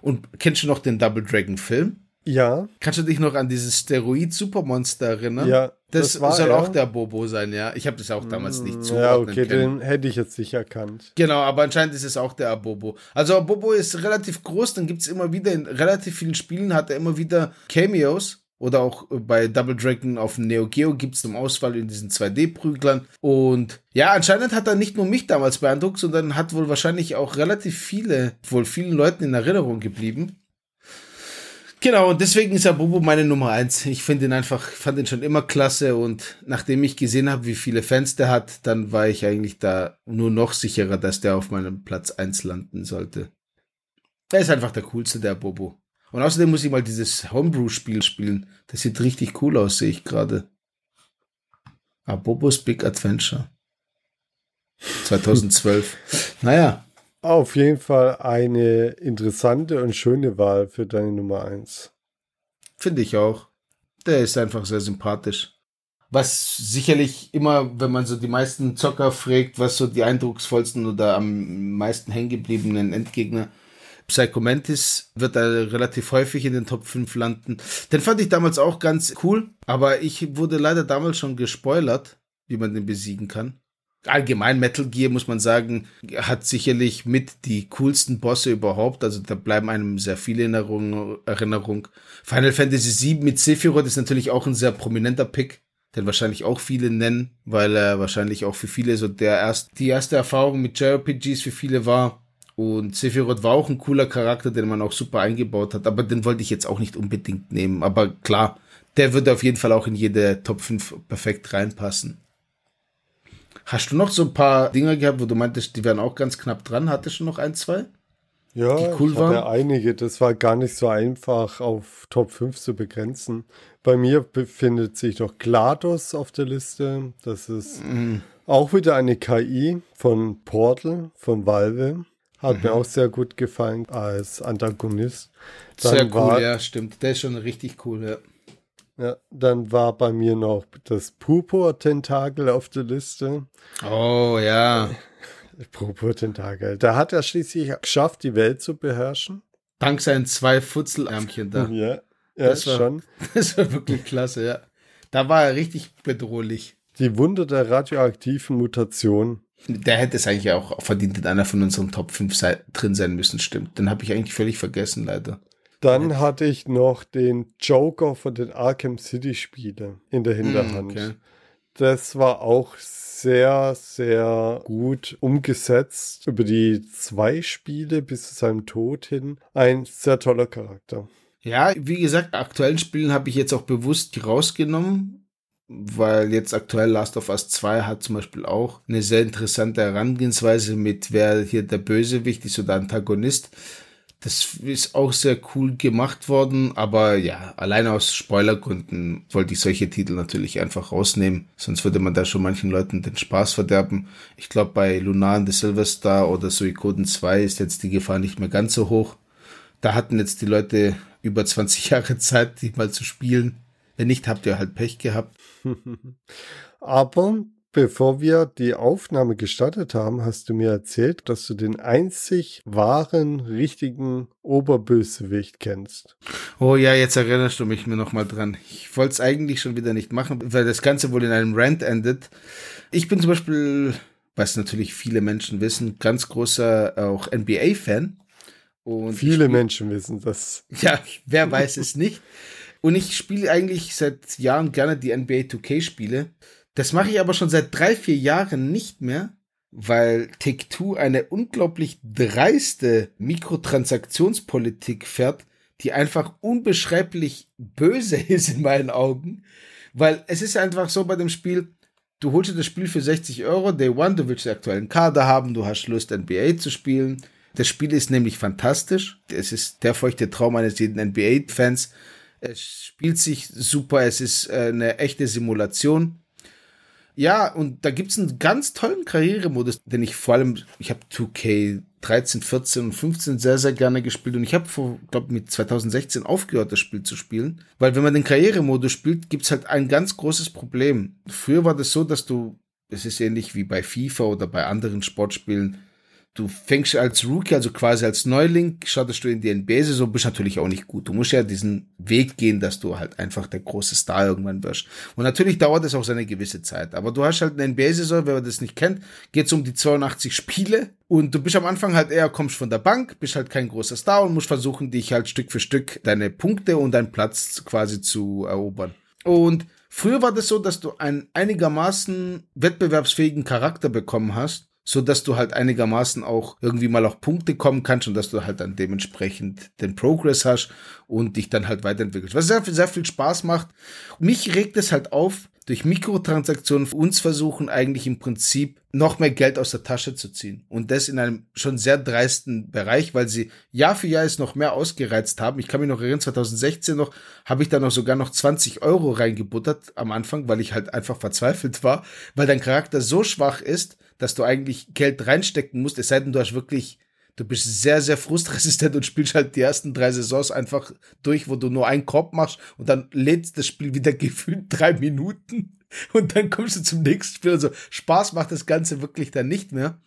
Und kennst du noch den Double Dragon Film? Ja. Kannst du dich noch an dieses Steroid-Supermonster erinnern? Ja. Das, das soll auch der Bobo sein, ja. Ich habe das auch damals nicht zuordnen Ja, okay, können. den hätte ich jetzt nicht erkannt. Genau, aber anscheinend ist es auch der Abobo. Also Abobo ist relativ groß, dann gibt es immer wieder in relativ vielen Spielen hat er immer wieder Cameos. Oder auch bei Double Dragon auf dem Neo Geo gibt es zum Auswahl in diesen 2D-Prüglern. Und ja, anscheinend hat er nicht nur mich damals beeindruckt, sondern hat wohl wahrscheinlich auch relativ viele, wohl vielen Leuten in Erinnerung geblieben. Genau, und deswegen ist Abobo meine Nummer eins. Ich finde ihn einfach, fand ihn schon immer klasse und nachdem ich gesehen habe, wie viele Fans der hat, dann war ich eigentlich da nur noch sicherer, dass der auf meinem Platz eins landen sollte. Er ist einfach der coolste, der Bobo. Und außerdem muss ich mal dieses Homebrew-Spiel spielen. Das sieht richtig cool aus, sehe ich gerade. Abobos Big Adventure. 2012. naja. Auf jeden Fall eine interessante und schöne Wahl für deine Nummer 1. Finde ich auch. Der ist einfach sehr sympathisch. Was sicherlich immer, wenn man so die meisten Zocker fragt, was so die eindrucksvollsten oder am meisten hängengebliebenen Endgegner Psycho Mantis wird da relativ häufig in den Top 5 landen. Den fand ich damals auch ganz cool, aber ich wurde leider damals schon gespoilert, wie man den besiegen kann. Allgemein Metal Gear, muss man sagen, hat sicherlich mit die coolsten Bosse überhaupt. Also da bleiben einem sehr viele Erinnerungen. Erinnerung. Final Fantasy VII mit Sephiroth ist natürlich auch ein sehr prominenter Pick, den wahrscheinlich auch viele nennen, weil er wahrscheinlich auch für viele so der erst, die erste Erfahrung mit JRPGs für viele war. Und Sephiroth war auch ein cooler Charakter, den man auch super eingebaut hat, aber den wollte ich jetzt auch nicht unbedingt nehmen. Aber klar, der würde auf jeden Fall auch in jede Top 5 perfekt reinpassen. Hast du noch so ein paar Dinger gehabt, wo du meintest, die wären auch ganz knapp dran? Hattest du noch ein, zwei? Ja, die cool ich waren? hatte einige. Das war gar nicht so einfach auf Top 5 zu begrenzen. Bei mir befindet sich noch GLaDOS auf der Liste. Das ist mm. auch wieder eine KI von Portal, von Valve. Hat mhm. mir auch sehr gut gefallen als Antagonist. Dann sehr cool, war, ja, stimmt. Der ist schon richtig cool, ja. Ja, dann war bei mir noch das Purpur-Tentakel auf der Liste. Oh, ja. Purpur-Tentakel. Da hat er schließlich geschafft, die Welt zu beherrschen. Dank seinen zwei Futzelärmchen da. Ja, ja das war, schon. Das war wirklich klasse, ja. Da war er richtig bedrohlich. Die Wunder der radioaktiven Mutation. Der hätte es eigentlich auch verdient, in einer von unseren Top 5 drin sein müssen, stimmt. Den habe ich eigentlich völlig vergessen, leider. Dann ja. hatte ich noch den Joker von den Arkham City Spiele in der hm, Hinterhand. Okay. Das war auch sehr, sehr gut umgesetzt über die zwei Spiele bis zu seinem Tod hin. Ein sehr toller Charakter. Ja, wie gesagt, aktuellen Spielen habe ich jetzt auch bewusst rausgenommen, weil jetzt aktuell Last of Us 2 hat zum Beispiel auch eine sehr interessante Herangehensweise mit, wer hier der Bösewicht ist oder Antagonist. Das ist auch sehr cool gemacht worden, aber ja, allein aus Spoilergründen wollte ich solche Titel natürlich einfach rausnehmen, sonst würde man da schon manchen Leuten den Spaß verderben. Ich glaube, bei Lunar and the Silver Star oder Suikoden 2 ist jetzt die Gefahr nicht mehr ganz so hoch. Da hatten jetzt die Leute über 20 Jahre Zeit, die mal zu spielen. Wenn nicht, habt ihr halt Pech gehabt. Aber Bevor wir die Aufnahme gestartet haben, hast du mir erzählt, dass du den einzig wahren, richtigen Oberbösewicht kennst. Oh ja, jetzt erinnerst du mich mir nochmal dran. Ich wollte es eigentlich schon wieder nicht machen, weil das Ganze wohl in einem Rant endet. Ich bin zum Beispiel, was natürlich viele Menschen wissen, ganz großer auch NBA-Fan. viele Menschen wissen das. Ja, wer weiß es nicht. Und ich spiele eigentlich seit Jahren gerne die NBA 2K-Spiele. Das mache ich aber schon seit drei, vier Jahren nicht mehr, weil Take-Two eine unglaublich dreiste Mikrotransaktionspolitik fährt, die einfach unbeschreiblich böse ist in meinen Augen. Weil es ist einfach so bei dem Spiel, du holst dir das Spiel für 60 Euro, Day One, du willst den aktuellen Kader haben, du hast Lust, NBA zu spielen. Das Spiel ist nämlich fantastisch. Es ist der feuchte Traum eines jeden NBA-Fans. Es spielt sich super, es ist äh, eine echte Simulation. Ja, und da gibt's einen ganz tollen Karrieremodus, den ich vor allem, ich habe 2K 13, 14 und 15 sehr, sehr gerne gespielt und ich habe vor, glaube mit 2016 aufgehört, das Spiel zu spielen. Weil wenn man den Karrieremodus spielt, gibt's halt ein ganz großes Problem. Früher war das so, dass du, es ist ähnlich wie bei FIFA oder bei anderen Sportspielen, du fängst als Rookie, also quasi als Neuling, startest du in die NBA-Saison, bist natürlich auch nicht gut. Du musst ja diesen Weg gehen, dass du halt einfach der große Star irgendwann wirst. Und natürlich dauert es auch seine gewisse Zeit. Aber du hast halt eine NBA-Saison, wer das nicht kennt, geht's um die 82 Spiele. Und du bist am Anfang halt eher, kommst von der Bank, bist halt kein großer Star und musst versuchen, dich halt Stück für Stück deine Punkte und deinen Platz quasi zu erobern. Und früher war das so, dass du einen einigermaßen wettbewerbsfähigen Charakter bekommen hast so dass du halt einigermaßen auch irgendwie mal auf Punkte kommen kannst und dass du halt dann dementsprechend den Progress hast und dich dann halt weiterentwickelst. Was sehr, sehr viel Spaß macht. Mich regt es halt auf, durch Mikrotransaktionen uns versuchen eigentlich im Prinzip noch mehr Geld aus der Tasche zu ziehen. Und das in einem schon sehr dreisten Bereich, weil sie Jahr für Jahr es noch mehr ausgereizt haben. Ich kann mich noch erinnern, 2016 noch, habe ich da noch sogar noch 20 Euro reingebuttert am Anfang, weil ich halt einfach verzweifelt war, weil dein Charakter so schwach ist, dass du eigentlich Geld reinstecken musst, es sei denn, du hast wirklich du bist sehr, sehr frustresistent und spielst halt die ersten drei Saisons einfach durch, wo du nur einen Korb machst und dann lädst das Spiel wieder gefühlt drei Minuten und dann kommst du zum nächsten Spiel. Also Spaß macht das Ganze wirklich dann nicht mehr.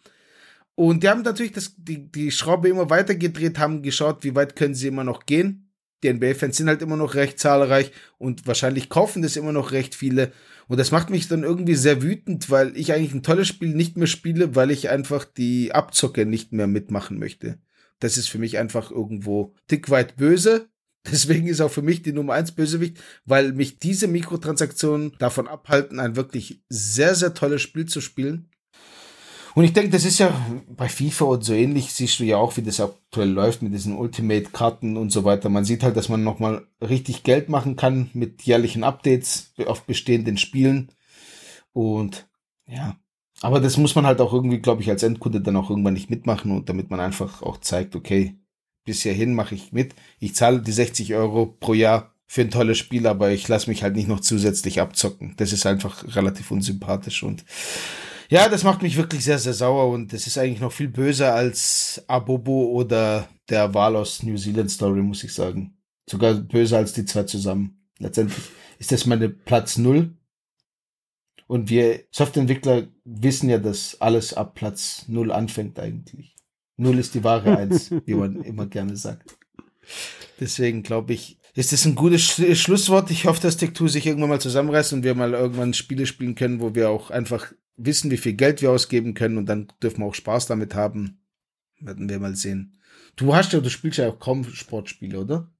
Und die haben natürlich das, die, die Schraube immer weiter gedreht, haben geschaut, wie weit können sie immer noch gehen. Die NBA-Fans sind halt immer noch recht zahlreich und wahrscheinlich kaufen das immer noch recht viele. Und das macht mich dann irgendwie sehr wütend, weil ich eigentlich ein tolles Spiel nicht mehr spiele, weil ich einfach die Abzocke nicht mehr mitmachen möchte. Das ist für mich einfach irgendwo dick weit böse. Deswegen ist auch für mich die Nummer eins Bösewicht, weil mich diese Mikrotransaktionen davon abhalten, ein wirklich sehr, sehr tolles Spiel zu spielen. Und ich denke, das ist ja bei FIFA und so ähnlich, siehst du ja auch, wie das aktuell läuft mit diesen Ultimate-Karten und so weiter. Man sieht halt, dass man nochmal richtig Geld machen kann mit jährlichen Updates auf bestehenden Spielen. Und ja, aber das muss man halt auch irgendwie, glaube ich, als Endkunde dann auch irgendwann nicht mitmachen und damit man einfach auch zeigt, okay, bis hierhin mache ich mit. Ich zahle die 60 Euro pro Jahr für ein tolles Spiel, aber ich lasse mich halt nicht noch zusätzlich abzocken. Das ist einfach relativ unsympathisch und ja, das macht mich wirklich sehr, sehr sauer und das ist eigentlich noch viel böser als Abobo oder der Walos New Zealand Story, muss ich sagen. Sogar böser als die zwei zusammen. Letztendlich ist das meine Platz null. Und wir Softwareentwickler wissen ja, dass alles ab Platz null anfängt eigentlich. Null ist die wahre Eins, wie man immer gerne sagt. Deswegen glaube ich, ist das ein gutes Schlusswort. Ich hoffe, dass Tech2 sich irgendwann mal zusammenreißt und wir mal irgendwann Spiele spielen können, wo wir auch einfach wissen, wie viel Geld wir ausgeben können und dann dürfen wir auch Spaß damit haben. Werden wir mal sehen. Du hast ja, du spielst ja auch kaum Sportspiele, oder?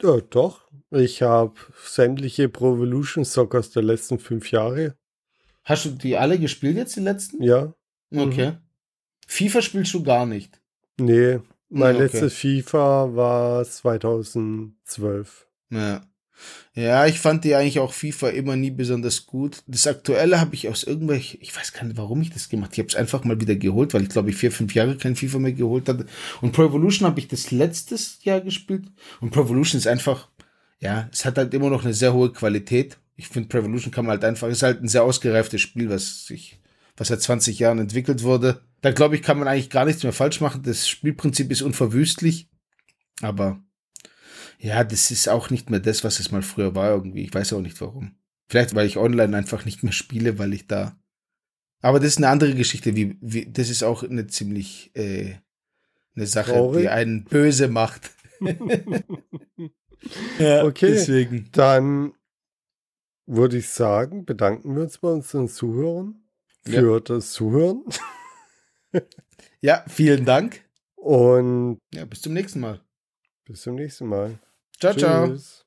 Ja, doch. Ich habe sämtliche Pro Evolution Soccers der letzten fünf Jahre. Hast du die alle gespielt jetzt, die letzten? Ja. Okay. Mhm. FIFA spielst du gar nicht? Nee, mein okay. letztes FIFA war 2012. Ja. Ja, ich fand die eigentlich auch FIFA immer nie besonders gut. Das aktuelle habe ich aus irgendwelchen, ich weiß gar nicht, warum ich das gemacht habe. Ich habe es einfach mal wieder geholt, weil ich glaube, ich vier, fünf Jahre kein FIFA mehr geholt hatte. Und Pro Evolution habe ich das letztes Jahr gespielt. Und Pro Evolution ist einfach, ja, es hat halt immer noch eine sehr hohe Qualität. Ich finde, Pro Evolution kann man halt einfach, ist halt ein sehr ausgereiftes Spiel, was sich, was seit 20 Jahren entwickelt wurde. Da glaube ich, kann man eigentlich gar nichts mehr falsch machen. Das Spielprinzip ist unverwüstlich. Aber ja, das ist auch nicht mehr das, was es mal früher war irgendwie. Ich weiß auch nicht warum. Vielleicht, weil ich online einfach nicht mehr spiele, weil ich da. Aber das ist eine andere Geschichte. Wie, wie das ist auch eine ziemlich äh, eine Sache, Traurig. die einen böse macht. ja, okay, deswegen. Dann würde ich sagen, bedanken wir uns bei unseren Zuhörern für ja. das Zuhören. ja, vielen Dank. Und ja, bis zum nächsten Mal. Bis zum nächsten Mal. Ciao, Tschüss. ciao.